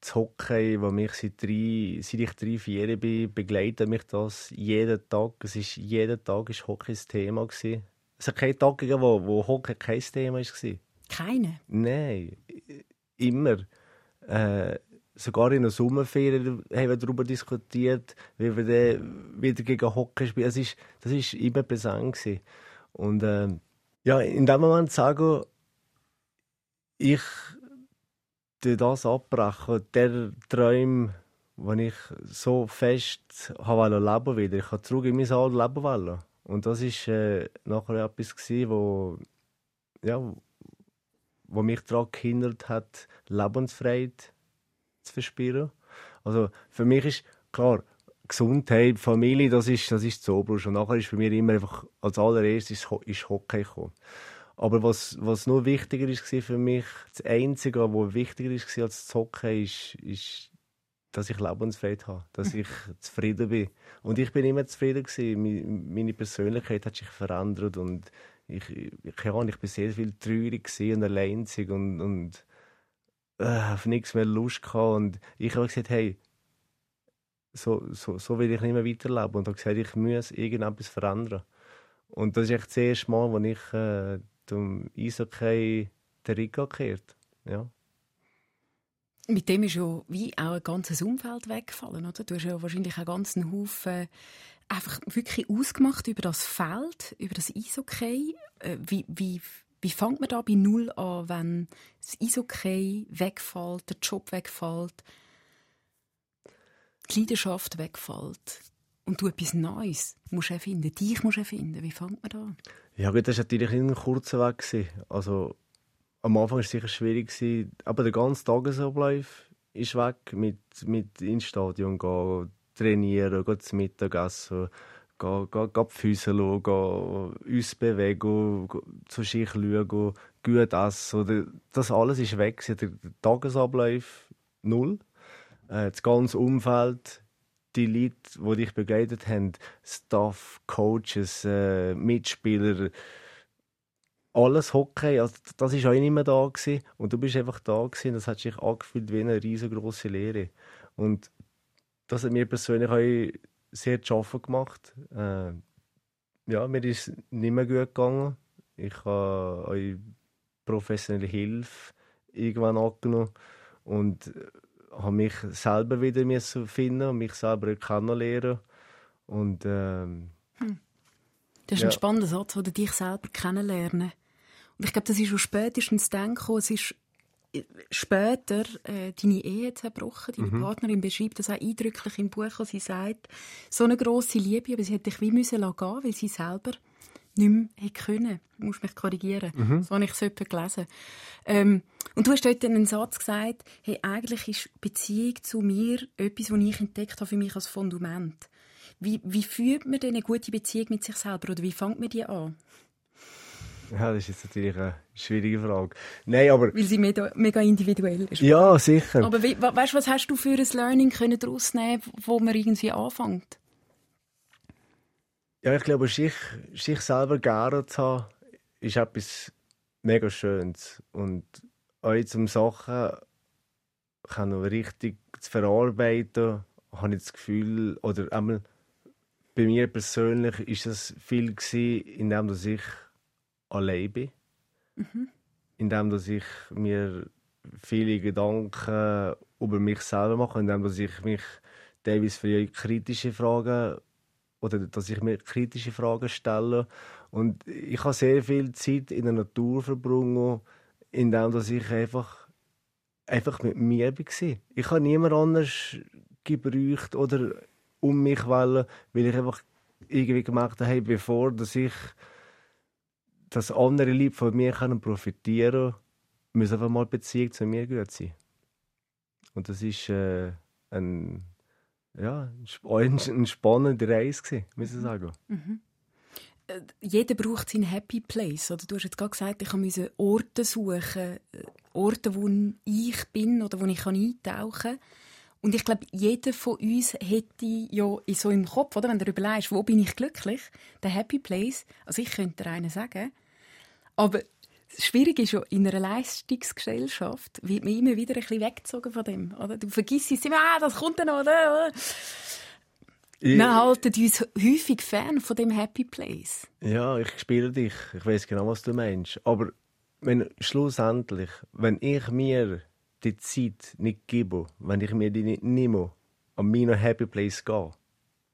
Speaker 4: das Hockey, wo mich seit, drei, seit ich drei, vier bin, begleitet mich das jeden Tag. Es ist, jeden Tag war Hockey ein Thema. Gewesen. Es hat keinen Tag gegeben, wo, wo Hockey kein Thema war.
Speaker 2: Keine?
Speaker 4: Nein, immer. Äh, sogar in der Sommerferien haben wir darüber diskutiert, wie wir dann wieder gegen Hockey spielen. Das ist, das ist immer präsent. Gewesen. Und äh, ja, in dem Moment sagen, ich das abbrechen, der Traum, den ich so fest habe leben wieder. Ich habe zurück in mein altes Leben wollen. Und das war äh, nachher etwas gewesen, wo, ja, wo mich daran gehindert hat, Lebensfreiheit zu verspüren. Also für mich ist klar, Gesundheit, Familie, das ist, das ist Oberste. Und nachher ist für mich immer einfach als allererstes ist Hockey gekommen. Aber was, was nur wichtiger ist für mich, das Einzige, was wichtiger ist als das Hockey, ist, ist, dass ich Lebensfreude habe, dass ich zufrieden bin. Und ich bin immer zufrieden gewesen. Meine Persönlichkeit hat sich verändert und ich, ich, Ahnung, ich bin sehr viel traurig und alleinzig und, und äh, auf nichts mehr Lust gehabt. Und ich habe gesagt, hey, so, so, so will ich nicht mehr weiterleben. Und habe gesagt, ich muss irgendetwas verändern. Und das ist echt das erste Mal, als ich äh, zum Eishockey der Riga gekehrt. Ja.
Speaker 2: Mit dem ist ja wie auch ein ganzes Umfeld weggefallen, oder? Du hast ja wahrscheinlich einen ganzen Haufen einfach wirklich ausgemacht über das Feld, über das Eishockey. Äh, wie, wie Wie fängt man da bei Null an, wenn das Eishockey wegfällt, der Job wegfällt, die Leidenschaft wegfällt und du etwas Neues musst erfinden, dich musst erfinden. Wie fängt man da an?
Speaker 4: Ja gut, das war natürlich ein kurzer Weg. Also, am Anfang war es sicher schwierig, aber der ganze Tagesablauf ist weg. Mit, mit ins Stadion gehen, trainieren, gehen zum Mittagessen, gehen, gehen, die Füße schauen, uns bewegen, zu sich schauen, gut essen. Das alles ist weg. der Tagesablauf null. Äh, das ganze Umfeld, die Leute, die dich begleitet haben, Staff, Coaches, äh, Mitspieler, alles Hockey, also das war auch nicht mehr da. Gewesen. Und du bist einfach da gewesen, das hat sich angefühlt wie eine riesengroße Lehre. Und das hat mir persönlich auch sehr zu schaffen gemacht. Äh, ja, mir ist es nicht mehr gut gegangen. Ich habe auch professionelle Hilfe irgendwann angenommen und habe mich selber wieder finden und mich selber kennenlernen. Und ähm,
Speaker 2: Das ist
Speaker 4: Ja.
Speaker 2: ein spannender Satz, du dich selber kennenlernen. Und ich glaube, das ist schon spätestens dann gekommen. Es ist äh, später äh, deine Ehe zerbrochen. Deine Partnerin beschreibt das auch eindrücklich im Buch, wo sie sagt, so eine grosse Liebe, aber sie hätte dich wie müssen gehen, weil sie selber nicht mehr hätte können. Du musst mich korrigieren. So habe ich es gelesen. Ähm, und du hast dort einen Satz gesagt, hey, eigentlich ist Beziehung zu mir etwas, was ich entdeckt habe für mich als Fundament. Wie, wie führt man denn eine gute Beziehung mit sich selber oder wie fängt man die an?
Speaker 4: Ja, das ist jetzt natürlich eine schwierige Frage. Nein, aber
Speaker 2: Weil sie mega, mega individuell ist.
Speaker 4: ja, sicher.
Speaker 2: Aber wie, we- weißt du, was hast du für ein Learning können daraus nehmen, wo man irgendwie anfängt?
Speaker 4: Ja, ich glaube, sich, sich selber gerne zu haben, ist etwas mega Schönes. Und auch zum Sachen können richtig zu verarbeiten, habe ich das Gefühl, oder einmal bei mir persönlich ist das viel gewesen, indem dass ich allein bin. Indem dass ich mir viele Gedanken über mich selber mache, indem dass ich mich teilweise für kritische Fragen oder dass ich mir kritische Fragen stelle. Und ich habe sehr viel Zeit in der Natur verbrungen, indem dass ich einfach, einfach mit mir war. Ich habe niemand anders gebraucht oder um mich wollen, weil ich einfach irgendwie gemerkt habe, hey, bevor dass ich dass andere Leute von mir können profitieren können, muss einfach mal Beziehung zu mir gut sein. Und das ist äh, ein, ja, eine spannende Reise, gewesen, muss ich sagen.
Speaker 2: Jeder braucht seinen Happy Place. Oder du hast jetzt gerade gesagt, ich musste Orte suchen, äh, Orte, wo ich bin oder wo ich eintauchen kann. Und ich glaube, jeder von uns hätte ja in so im Kopf, oder, wenn du überlegst, wo bin ich glücklich, der Happy Place, also ich könnte dir einen sagen, aber das Schwierige ist ja, in einer Leistungsgesellschaft wird man immer wieder ein bisschen weggezogen von dem. Oder? Du vergisst es immer, ah, das kommt dann noch. Oder?
Speaker 4: Ich-
Speaker 2: Wir halten uns häufig fern von dem Happy Place.
Speaker 4: Ja, ich spiele dich. Ich weiß genau, was du meinst. Aber wenn schlussendlich, wenn ich mir die Zeit nicht gebe, wenn ich mir die nicht nehme, an meinen Happy Place gehe,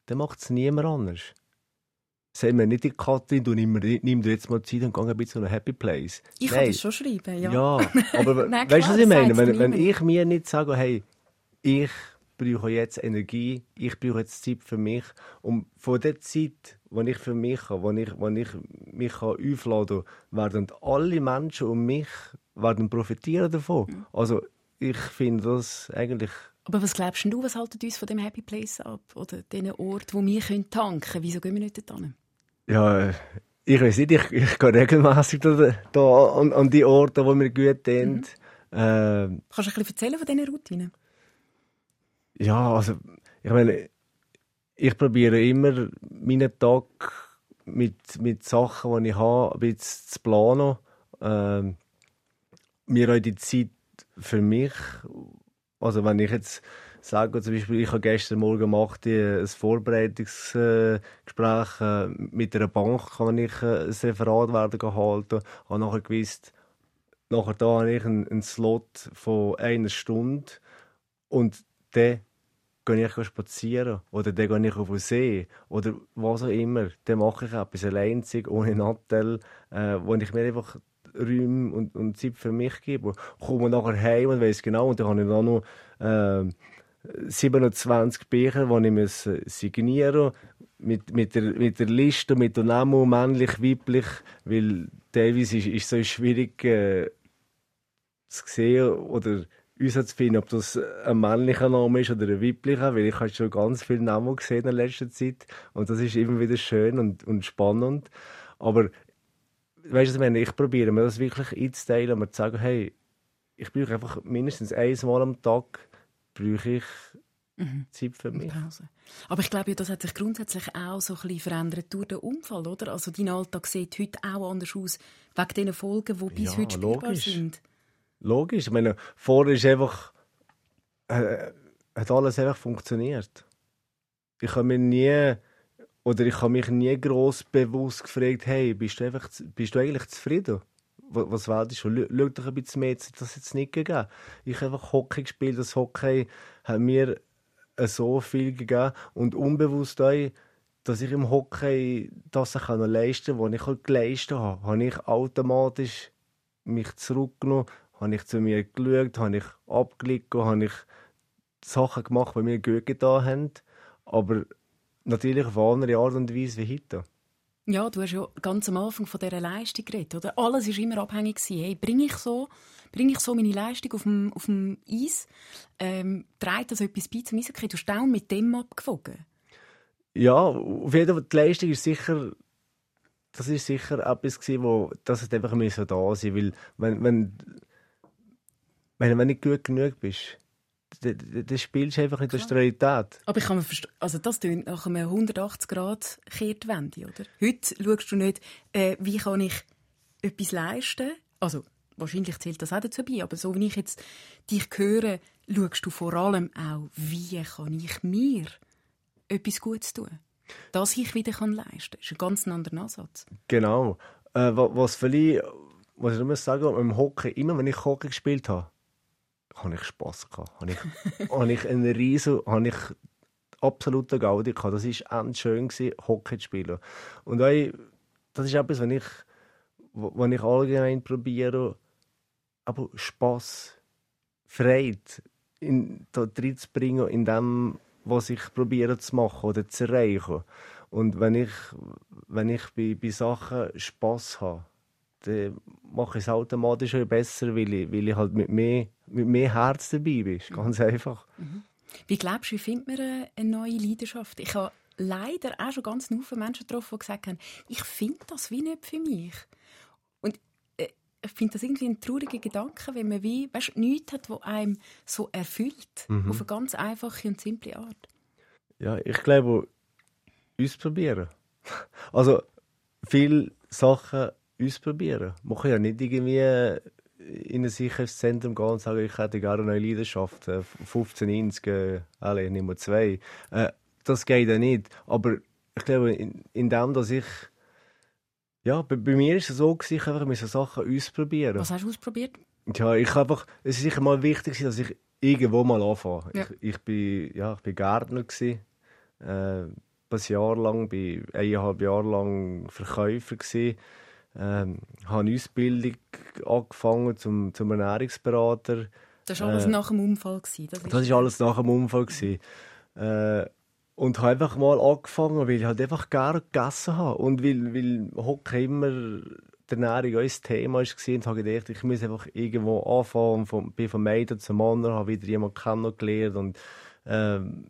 Speaker 4: dann macht es niemand anders. Sagen wir nicht die Katrin, du nimm, nimm dir jetzt mal Zeit und geh ein bisschen an einen Happy Place.
Speaker 2: Ich kann das schon schreiben, ja.
Speaker 4: Ja, [LAUGHS] aber
Speaker 2: Nein,
Speaker 4: weißt
Speaker 2: klar,
Speaker 4: du, was ich meine? Wenn, wenn ich mir nicht sage, hey, ich brauche jetzt Energie, ich brauche jetzt Zeit für mich. Und von der Zeit, die ich für mich habe, wo ich, wo ich mich kann aufladen kann, werden alle Menschen um mich werden profitieren davon.
Speaker 2: Mhm.
Speaker 4: Also ich finde das eigentlich
Speaker 2: Aber was glaubst du, was haltet uns von dem Happy Place ab? Oder diesen Ort, wo wir können tanken können? Wieso gehen wir nicht dorthin?
Speaker 4: Ja, äh, ich weiß nicht, ich, ich gehe regelmäßig da, da an, an die Orte, wo mir gut tun. Ähm,
Speaker 2: Kannst du ein bisschen erzählen von diesen Routinen?
Speaker 4: ja, also, ich meine, ich probiere immer meinen Tag mit, mit Sachen, die ich habe, ein bisschen zu planen. Ähm, mir auch die Zeit für mich. Also, wenn ich jetzt sage, zum Beispiel, ich habe gestern Morgen 8 Uhr ein Vorbereitungsgespräch äh, mit einer Bank, kann ich ein Referat werden gehalten, habe nachher gewusst, nachher da habe ich einen, einen Slot von einer Stunde und dann gehe ich spazieren oder dann gehe ich auf den See oder was auch immer. Dann mache ich etwas alleinzig, ohne Nattel, äh, wo ich mir einfach Räume und, und Zeit für mich gebe. Komme nachher heim und weiß genau, und dann habe ich dann noch äh, 27 Bücher, die ich muss signieren mit, mit, der, mit der Liste, mit dem Namen, männlich, weiblich, weil teilweise ist es so schwierig äh, zu sehen oder herauszufinden, ob das ein männlicher Name ist oder ein weiblicher, weil ich habe schon ganz viele Namen gesehen in letzter Zeit und das ist immer wieder schön und, und spannend. Aber weißt du, ich probiere mir das wirklich einzuteilen und mir zu sagen, hey, ich brauche einfach mindestens einmal am Tag brauche ich mhm. Zeit für mich. Pause.
Speaker 2: Aber ich glaube, das hat sich grundsätzlich auch so ein bisschen verändert durch den Unfall, oder? Also dein Alltag sieht heute auch anders aus, wegen diesen Folgen, die bis ja, heute spielbar logisch. sind.
Speaker 4: Logisch. Ich meine, vorher ist einfach, äh, hat alles einfach funktioniert. Ich habe mir nie, oder ich habe mich nie gross bewusst gefragt, hey, bist du, einfach, bist du eigentlich zufrieden? was war das schon? Schau doch ein bisschen mehr, das jetzt nicht gegeben. Ich habe einfach Hockey gespielt. Das Hockey hat mir so viel gegeben. Und unbewusst auch, dass ich im Hockey das noch leisten kann, was ich halt geleistet habe, habe ich automatisch mich zurückgenommen, habe ich zu mir geschaut, habe ich abgelegt, habe ich Sachen gemacht, die mir gut getan haben. Aber natürlich auf eine andere Art und Weise wie heute.
Speaker 2: Ja, du hast ja ganz am Anfang von dieser Leistung geredet, oder? Alles war immer abhängig. Hey, bringe ich so, bringe ich so meine Leistung auf dem, auf dem Eis? Ähm, trägt das etwas bei zum Eishockey? Du hast auch mit dem abgewogen?
Speaker 4: Ja, auf jeden Fall, die Leistung ist sicher das ist sicher etwas gewesen, wo das hat einfach so da sein, weil wenn, wenn, wenn, wenn du nicht gut genug bist, dann spielst du einfach in der Realität.
Speaker 2: Aber ich kann mir verstehen, also das klingt nach einem 180 Grad Kehrtwende, oder? Heute schaust du nicht, äh, wie kann ich etwas leisten, also wahrscheinlich zählt das auch dazu bei, aber so wie ich jetzt dich höre, schaust du vor allem auch, wie kann ich mir etwas Gutes tun, dass ich wieder kann leisten kann. Das ist ein ganz anderer Ansatz.
Speaker 4: Genau. Äh, was vielleicht, was ich muss sagen, im Hockey, immer wenn ich Hockey gespielt habe, habe ich Spass gehabt. Habe ich, [LAUGHS] habe ich einen riesen, habe ich absolute Gaudi gehabt. Das war endlich schön, gewesen, Hockey zu spielen. Und auch, das ist etwas, wenn ich, wenn ich allgemein probiere, aber Spass, Freude in, da reinzubringen in dem, was ich probiere zu machen oder zu erreichen. Und wenn ich, wenn ich bei, bei Sachen Spass habe, dann mache ich es automatisch besser, weil ich, weil ich halt mit mehr, mit mehr Herz dabei. Ganz mhm. einfach.
Speaker 2: Mhm. Wie glaubst du, wie findet man eine neue Leidenschaft? Ich habe leider auch schon ganz viele Menschen getroffen, die gesagt haben, ich finde das wie nicht für mich. Und äh, ich finde das irgendwie ein trauriger Gedanke, wenn man wie, weißt, nichts hat, was einem so erfüllt. Mhm. Auf eine ganz einfache und simple Art.
Speaker 4: Ja, ich glaube, ausprobieren. Also, viele Sachen ausprobieren. Man kann ja nicht irgendwie in ein Sicherheitszentrum gehen und sagen, ich hätte gerne eine neue Leidenschaft, 15 äh, Inch, äh, alle, Nummer zwei. Äh, das geht ja nicht. Aber ich glaube, in, in dem, dass ich ja, bei, bei mir ist es so, ich einfach so Sachen ausprobieren.
Speaker 2: Was hast du ausprobiert?
Speaker 4: Ja, ich einfach, es ist sicher mal wichtig, dass ich irgendwo mal anfange. Ja. Ich, ich bin, ja, ich bin Gärtner gewesen, äh, ein Jahr lang, bin eineinhalb Jahre lang Verkäufer gewesen ähm, habe eine Ausbildung angefangen zum, zum Ernährungsberater.
Speaker 2: Das war alles äh, nach dem Unfall? Gewesen,
Speaker 4: das, ist das ist alles nach dem Unfall. Gewesen. Äh, und habe einfach mal angefangen, weil ich halt einfach gerne gegessen habe. Und weil, weil Hockey immer die Ernährung auch ein Thema war und habe gedacht, ich muss einfach irgendwo anfangen. Von, bin von Mädchen zum anderen, habe wieder jemanden kennengelernt und ähm,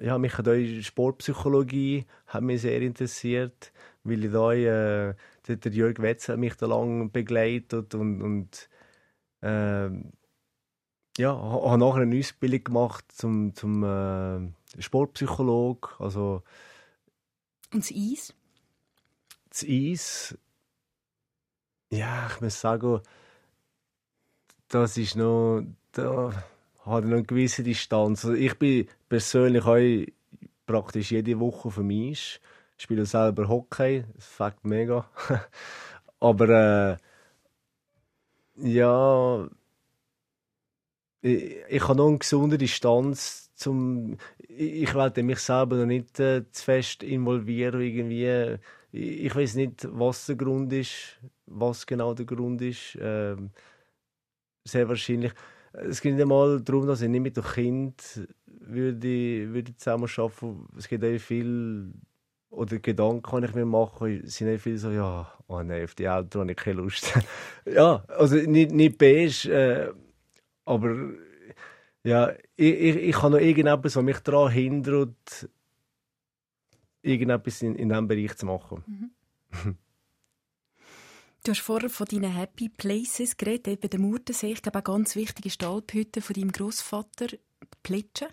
Speaker 4: ja, mich hat auch Sportpsychologie hat mich sehr interessiert, weil ich da äh, der, Jörg Wetz hat mich da lang begleitet und, und äh, ja, habe nachher eine Ausbildung gemacht zum, zum äh, Sportpsycholog. Also,
Speaker 2: und das Eis?
Speaker 4: Das Eis, ja, ich muss sagen, das ist noch, da noch eine gewisse Distanz. Also ich bin persönlich auch praktisch jede Woche dem Eis. Ich spiele selber Hockey, das fängt mega. [LAUGHS] Aber äh, ja, ich, ich habe noch eine gesunde Distanz zum. Ich, ich werde mich selber noch nicht äh, zu fest involvieren irgendwie. Ich, ich weiß nicht, was der Grund ist, was genau der Grund ist. Ähm, sehr wahrscheinlich. Es geht nicht einmal darum, dass ich nicht mit dem Kind würde, würde zusammen arbeiten würde. Es gibt auch viel, oder Gedanken kann ich mir machen, sind auch viel so, ja, oh nein, auf die Eltern habe ich keine Lust. [LAUGHS] ja, also nicht, nicht beige, äh, aber ja, ich, ich, ich habe noch irgendetwas, was mich daran hindert, irgendetwas in, in diesem Bereich zu machen.
Speaker 2: Mhm. [LAUGHS] Du hast vorher von deinen Happy Places geredet, eben der Murtensee. Ich glaube, eine ganz wichtige Stallhütte von deinem Großvater, Plätschen.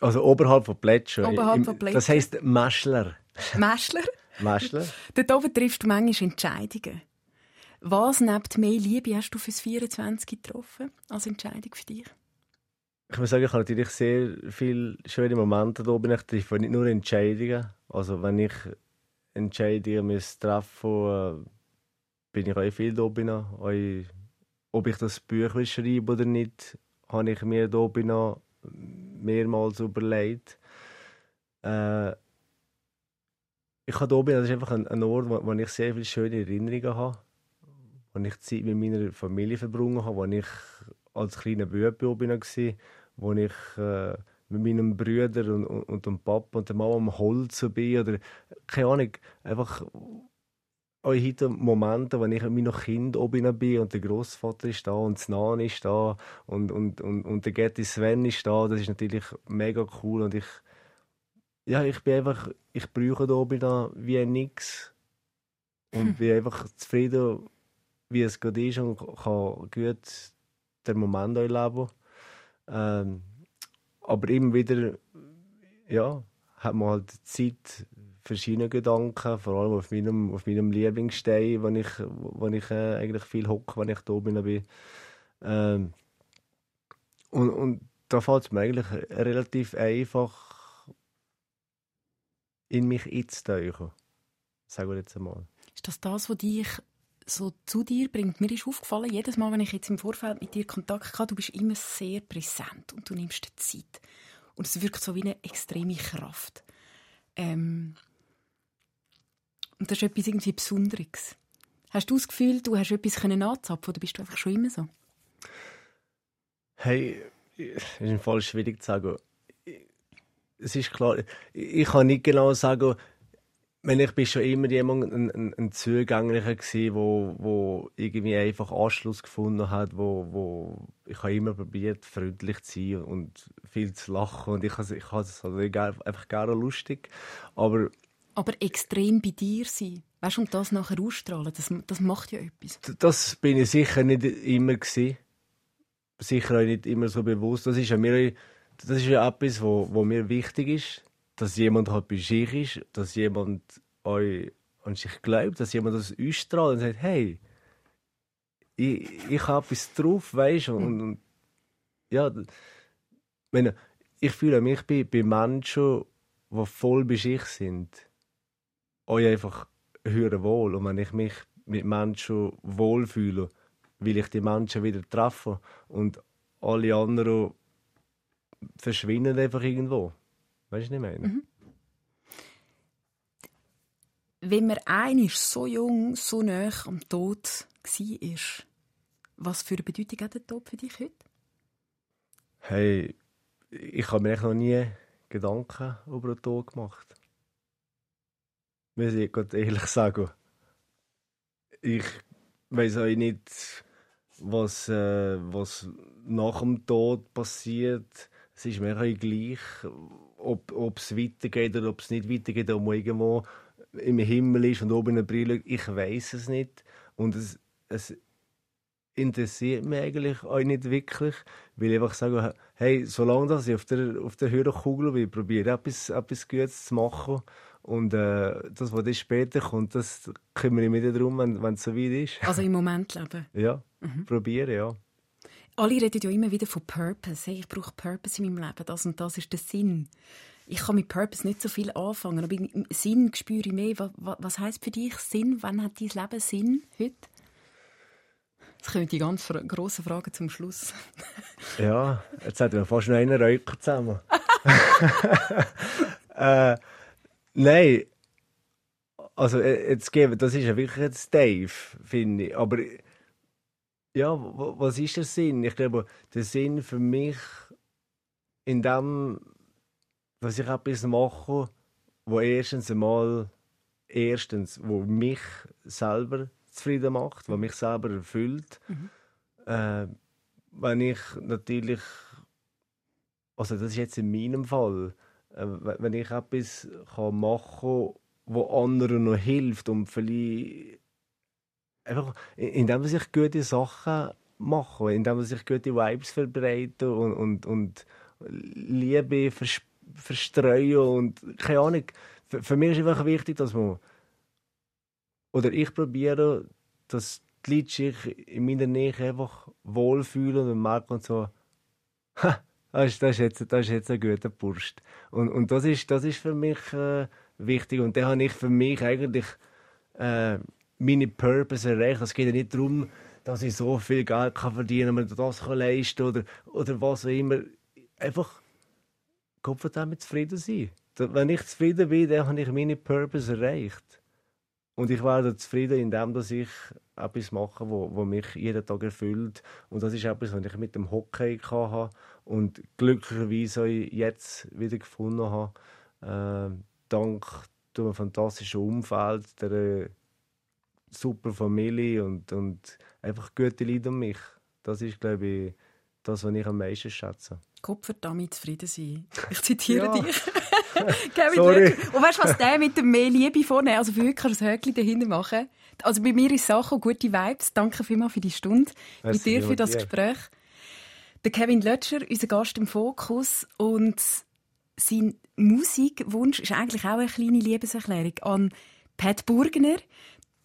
Speaker 4: Also oberhalb von Plätschen.
Speaker 2: Oberhalb von Plätschen.
Speaker 4: Das heisst Mäschler.
Speaker 2: Mäschler?
Speaker 4: Mäschler.
Speaker 2: Dort oben triffst du manchmal Entscheidungen. Was neben mehr Liebe hast du fürs 24 getroffen als Entscheidung für dich?
Speaker 4: Ich muss sagen, ich habe natürlich sehr viele schöne Momente da oben. Ich treffe nicht nur Entscheidungen. Also wenn ich Entscheidungen treffen muss, bin ich auch viel da. Auch, ob ich das Buch will schreiben oder nicht, habe ich mir da oben mehrmals überlegt. Äh, ich habe da oben, das ist einfach ein, ein Ort, wo, wo ich sehr viele schöne Erinnerungen habe. Wo ich Zeit mit meiner Familie verbrungen habe, wo ich als kleiner Bub war, wo ich äh, mit meinem Bruder und, und, und dem Papa und der Mama am Holz bin oder keine Ahnung, einfach auch heute Momente, wenn ich mit meinem Kind oben bin und der Großvater ist da und das Nan ist da und, und, und, und der Getty Sven ist da, das ist natürlich mega cool und ich ja, ich bin einfach, ich brauche da oben da wie nichts und hm. bin einfach zufrieden, wie es gerade ist und kann gut den Moment auch leben. Ähm, aber immer wieder, ja, hat man halt Zeit, verschiedene Gedanken, vor allem auf meinem, auf meinem Lieblingsstein, wo ich, wo ich äh, eigentlich viel hocke, wenn ich da bin. Ähm, und, und da fällt es mir eigentlich relativ einfach, in mich einzutauchen. Sagen wir jetzt einmal.
Speaker 2: Ist das das, was dich so zu dir bringt? Mir ist aufgefallen, jedes Mal, wenn ich jetzt im Vorfeld mit dir Kontakt hatte, du bist immer sehr präsent und du nimmst dir Zeit. Und es wirkt so wie eine extreme Kraft. Ähm, und das ist etwas irgendwie Besonderes. Hast du das Gefühl, du hast etwas anzapfen oder bist du einfach schon immer so?
Speaker 4: Hey, es ist voll schwierig zu sagen. Es ist klar, ich kann nicht genau sagen, wenn ich bin schon immer jemand ein, ein, ein Zugänglicher gewesen, wo, wo irgendwie einfach Anschluss gefunden hat, wo, wo ich habe immer probiert freundlich zu sein und viel zu lachen und ich ich habe es also einfach gerne lustig, aber
Speaker 2: aber extrem bei dir sein. Weißt du, und das nachher ausstrahlen, das, das macht ja etwas.
Speaker 4: Das bin ich sicher nicht immer gewesen. Sicher auch nicht immer so bewusst. Das ist ja, mir, das ist ja etwas, wo, wo mir wichtig ist, dass jemand halt bei sich ist, dass jemand euch an sich glaubt, dass jemand das ausstrahlt und sagt, hey, ich, ich habe etwas drauf, weißt du, und, und, ja, meine, ich fühle mich bei, bei Menschen, die voll bei sich sind euch einfach hören wohl. Und wenn ich mich mit Menschen wohlfühle, will ich die Menschen wieder treffen. Und alle anderen verschwinden einfach irgendwo. Weißt du, was ich meine? Mhm.
Speaker 2: Wenn man einig so jung, so nah am Tod war, was für eine Bedeutung hat der Tod für dich heute?
Speaker 4: Hey, ich habe mir noch nie Gedanken über den Tod gemacht muss ich Gott ehrlich sagen. Ich weiß auch nicht, was, äh, was nach dem Tod passiert. Es ist mir auch gleich, ob es weitergeht oder ob es nicht weitergeht, ob man irgendwo im Himmel ist und oben eine Brille. Ich weiß es nicht. Und es, es interessiert mich eigentlich auch nicht wirklich, weil ich einfach sage, hey, solange ich auf der, auf der höheren Kugel bin, probiere etwas, etwas Gutes zu machen und äh, das, was dann später kommt, das kümmere ich mich darum, wenn, es so weit ist.
Speaker 2: Also im [LAUGHS] Moment leben?
Speaker 4: Ja, mhm. probieren, ja.
Speaker 2: Alle reden ja immer wieder von Purpose. Hey, ich brauche Purpose in meinem Leben. Das und das ist der Sinn. Ich kann mit Purpose nicht so viel anfangen, aber Sinn spüre ich mehr. Was, was heisst für dich Sinn? Wann hat dein Leben Sinn heute? Jetzt kommen die ganz grossen Fragen zum Schluss. [LAUGHS]
Speaker 4: ja, jetzt hat wir fast noch einen Räucher zusammen. [LAUGHS] äh, Nein. also äh, jetzt geben, das ist ja wirklich jetzt Dave, finde ich. Aber ja, was ist der Sinn? Ich glaube, der Sinn für mich in dem, dass ich etwas mache, wo erstens einmal erstens, wo mich selber zufrieden macht, wo mich selber erfüllt. Äh, wenn ich natürlich, also das ist jetzt in meinem Fall, wenn wenn ich etwas machen kann, wo anderen noch hilft und vielleicht einfach, in- indem ich gute Sachen mache, indem ich gute Vibes verbreite und, und, und Liebe vers verstreue und keine Ahnung. Für, für mich ist einfach wichtig, dass man oder ich probiere, dass die Leute sich in meiner Nähe einfach wohlfühlen und merken so, ha, das ist, das ist, jetzt, das ist jetzt ein guter Burst. Und, und das, ist, das ist für mich äh, wichtig. Und dann habe ich für mich eigentlich äh, meine Purpose erreicht. Es geht ja nicht darum, dass ich so viel Geld kann verdienen kann, das kann leisten oder, oder was auch immer. Einfach Kopf damit zufrieden sein. Wenn ich zufrieden bin, dann habe ich meine Purpose erreicht. Und ich werde zufrieden, indem dass ich etwas mache, wo, wo mich jeden Tag erfüllt. Und das ist etwas, was ich mit dem Hockey hatte und glücklicherweise jetzt wieder gefunden habe. Äh, dank dem fantastischen Umfeld, der äh, super Familie und, und einfach gute Leute um mich. Das ist, glaube ich, das, was ich am meisten schätze.
Speaker 2: Kopf damit zufrieden sein. Ich zitiere
Speaker 4: Ja.
Speaker 2: dich. [LAUGHS] Kevin
Speaker 4: Sorry.
Speaker 2: Und weißt du, was der mit dem mehr Liebe vornehmen? Also wirklich kannst du ein Häkchen dahinter machen. Also bei mir ist Sache gute Vibes. Danke vielmals für die Stunde mit
Speaker 4: Merci
Speaker 2: dir für das
Speaker 4: dir.
Speaker 2: Gespräch. Der Kevin Lötscher, unser Gast im Fokus und sein Musikwunsch ist eigentlich auch eine kleine Liebeserklärung an Pat Burgner,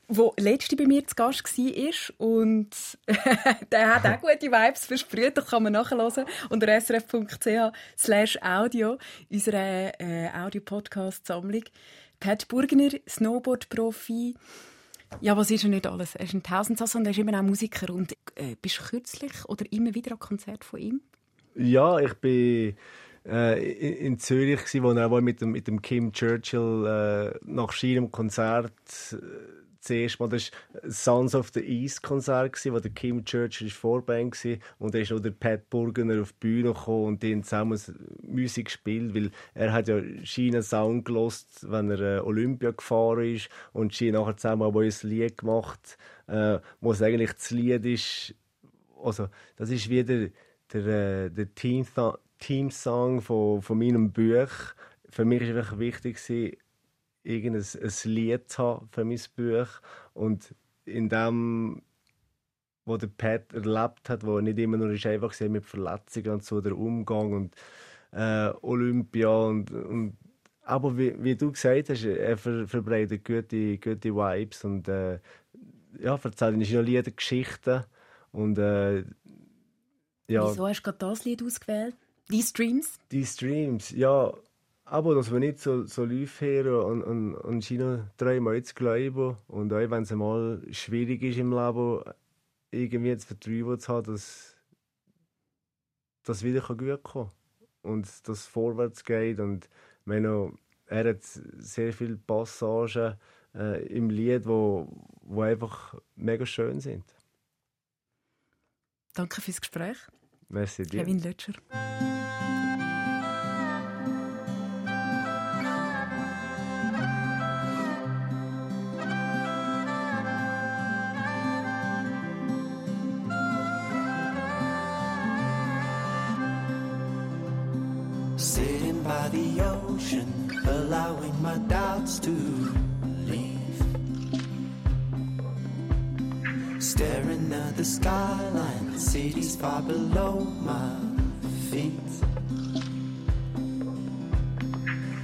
Speaker 2: wo letzte bei mir zu Gast war und [LAUGHS] der hat auch gute Vibes versprüht, das kann man nachhören unter srf.ch slash audio, unserer äh, Audio-Podcast-Sammlung. Pat Burgner, Snowboard-Profi, ja, was ist er nicht alles? Er ist ein Tausendsasser und er ist eben auch Musiker. Und äh, bist du kürzlich oder immer wieder an Konzert von ihm?
Speaker 4: Ja, ich bin äh, in, Zürich, wo er mit dem, mit dem Kim Churchill äh, nach seinem Konzert äh, zuerst mal das Sons of the East Konzert wo der Kim Churchill ist Vorband war und dann ist auch der Pat Burgener auf die Bühne gekommen und die haben zusammen Musik gespielt, weil er hat ja seinen Sound gelost, wenn er äh, Olympia gefahren ist und sie nachher zusammen auch ein Lied gemacht, äh, wo es eigentlich das Lied ist, also das ist wieder der, äh, der Team Teamsong von, von meinem Buch. Für mich war einfach wichtig, irgendein ein Lied zu haben für mein Buch. Und in dem, was der Pat erlebt hat, wo nicht immer nur ist einfach gewesen mit Verletzungen und so, der Umgang und äh, Olympia und, und aber wie, wie du gesagt hast, er ver, verbreitet gute, gute Vibes und äh, ja, erzählt uns noch Lieder, Geschichten und äh, ja,
Speaker 2: Wieso hast du gerade das Lied ausgewählt? Die Streams?
Speaker 4: die Streams, ja, aber dass wir nicht so, so live hören und, und, und China dreimal zu glauben und auch wenn es mal schwierig ist im Leben, irgendwie das Vertrauen zu haben, dass das wieder kann gut kommen und dass es vorwärts geht und meine, er hat sehr viele Passagen äh, im Lied, wo, wo einfach mega schön sind.
Speaker 2: Danke fürs Gespräch,
Speaker 4: Merci dir.
Speaker 2: Kevin Lötscher.
Speaker 7: Skyline, cities far below my feet.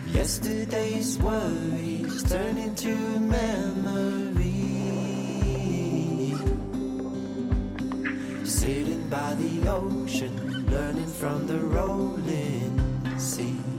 Speaker 7: Yesterday's worries turn into memory. Sitting by the ocean, learning from the rolling sea.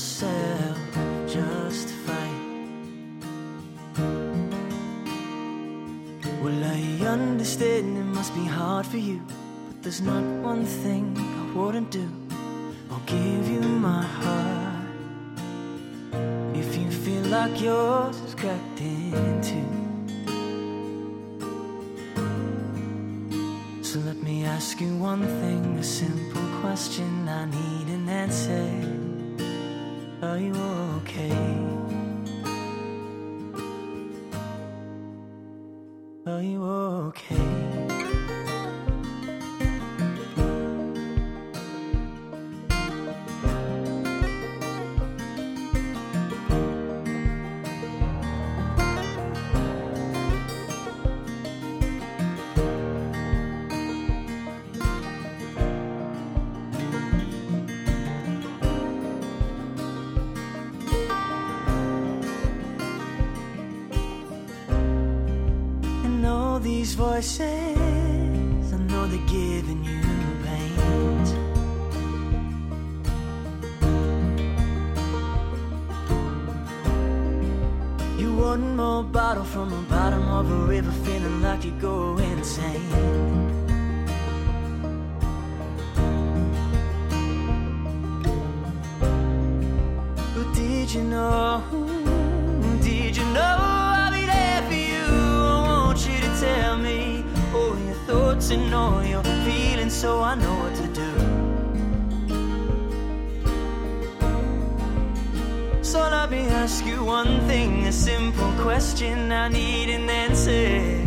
Speaker 8: yourself, just fine. Well, I understand it must be hard for you, but there's not one thing I wouldn't do. I'll give you my heart if you feel like yours is cracked in two. So let me ask you one thing, a simple question I need an answer. Are you okay? Are you okay? voices. your so I know what to do. So let me ask you one thing, a simple question I need an answer.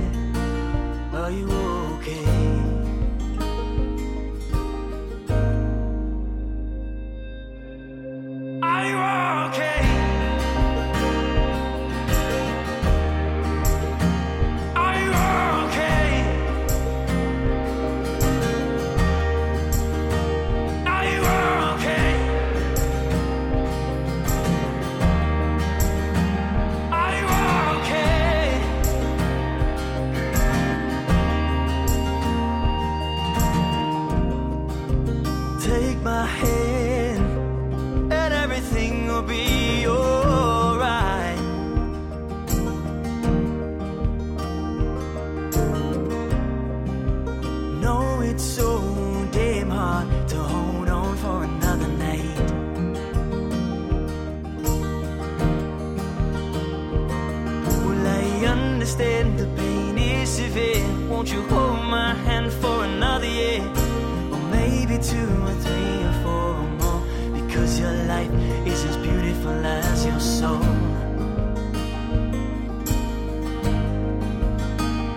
Speaker 8: Understand the pain is severe. Won't you hold my hand for another year? Or maybe two or three or four or more. Because your life is as beautiful as your soul.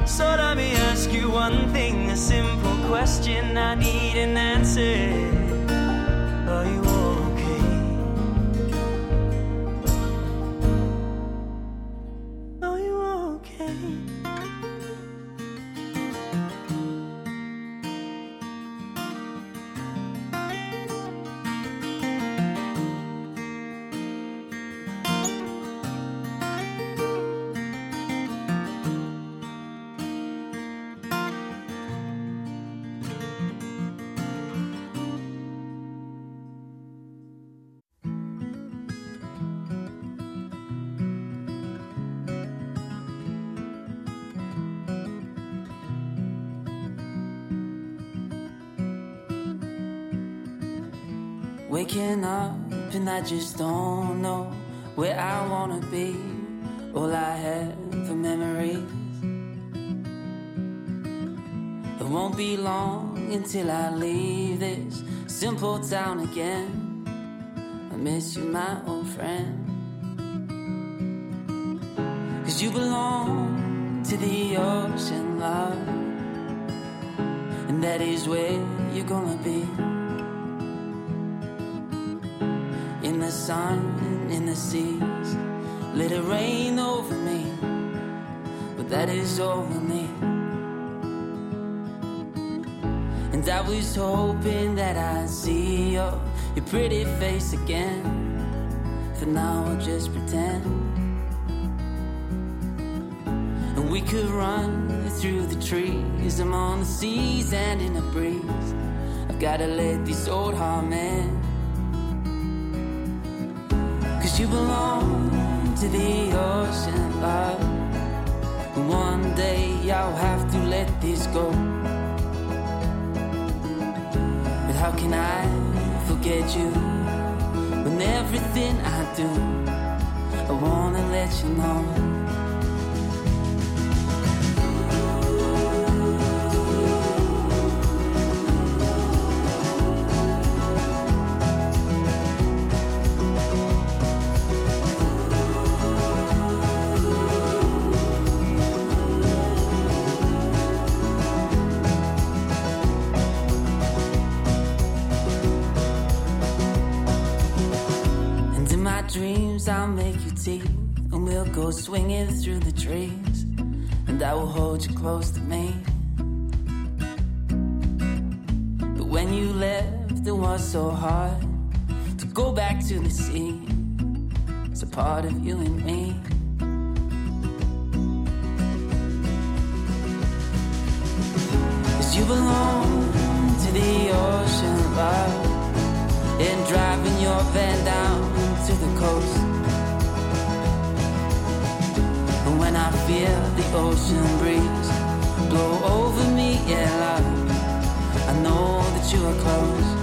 Speaker 8: So let me ask you one thing, a simple question. I need an answer. And I just don't know where I wanna be. All I have are memories. It won't be long until I leave this simple town again. I miss you, my old friend. Cause you belong to the ocean, love. And that is where you're gonna be. Sun, in the seas. Let it rain over me, but that is all we need. And I was hoping that I'd see your, your pretty face again. For now, I'll just pretend. And we could run through the trees. I'm on the seas and in the breeze. I've gotta let this old heart mend. You belong to the ocean, love. And one day I'll have to let this go. But how can I forget you when everything I do, I wanna let you know. And we'll go swinging through the trees, and I will hold you close to me. But when you left, it was so hard to go back to the sea. It's a part of you and me. Cause you belong to the ocean, love and driving your van down feel the ocean breeze blow over me, yeah, love, I know that you are close.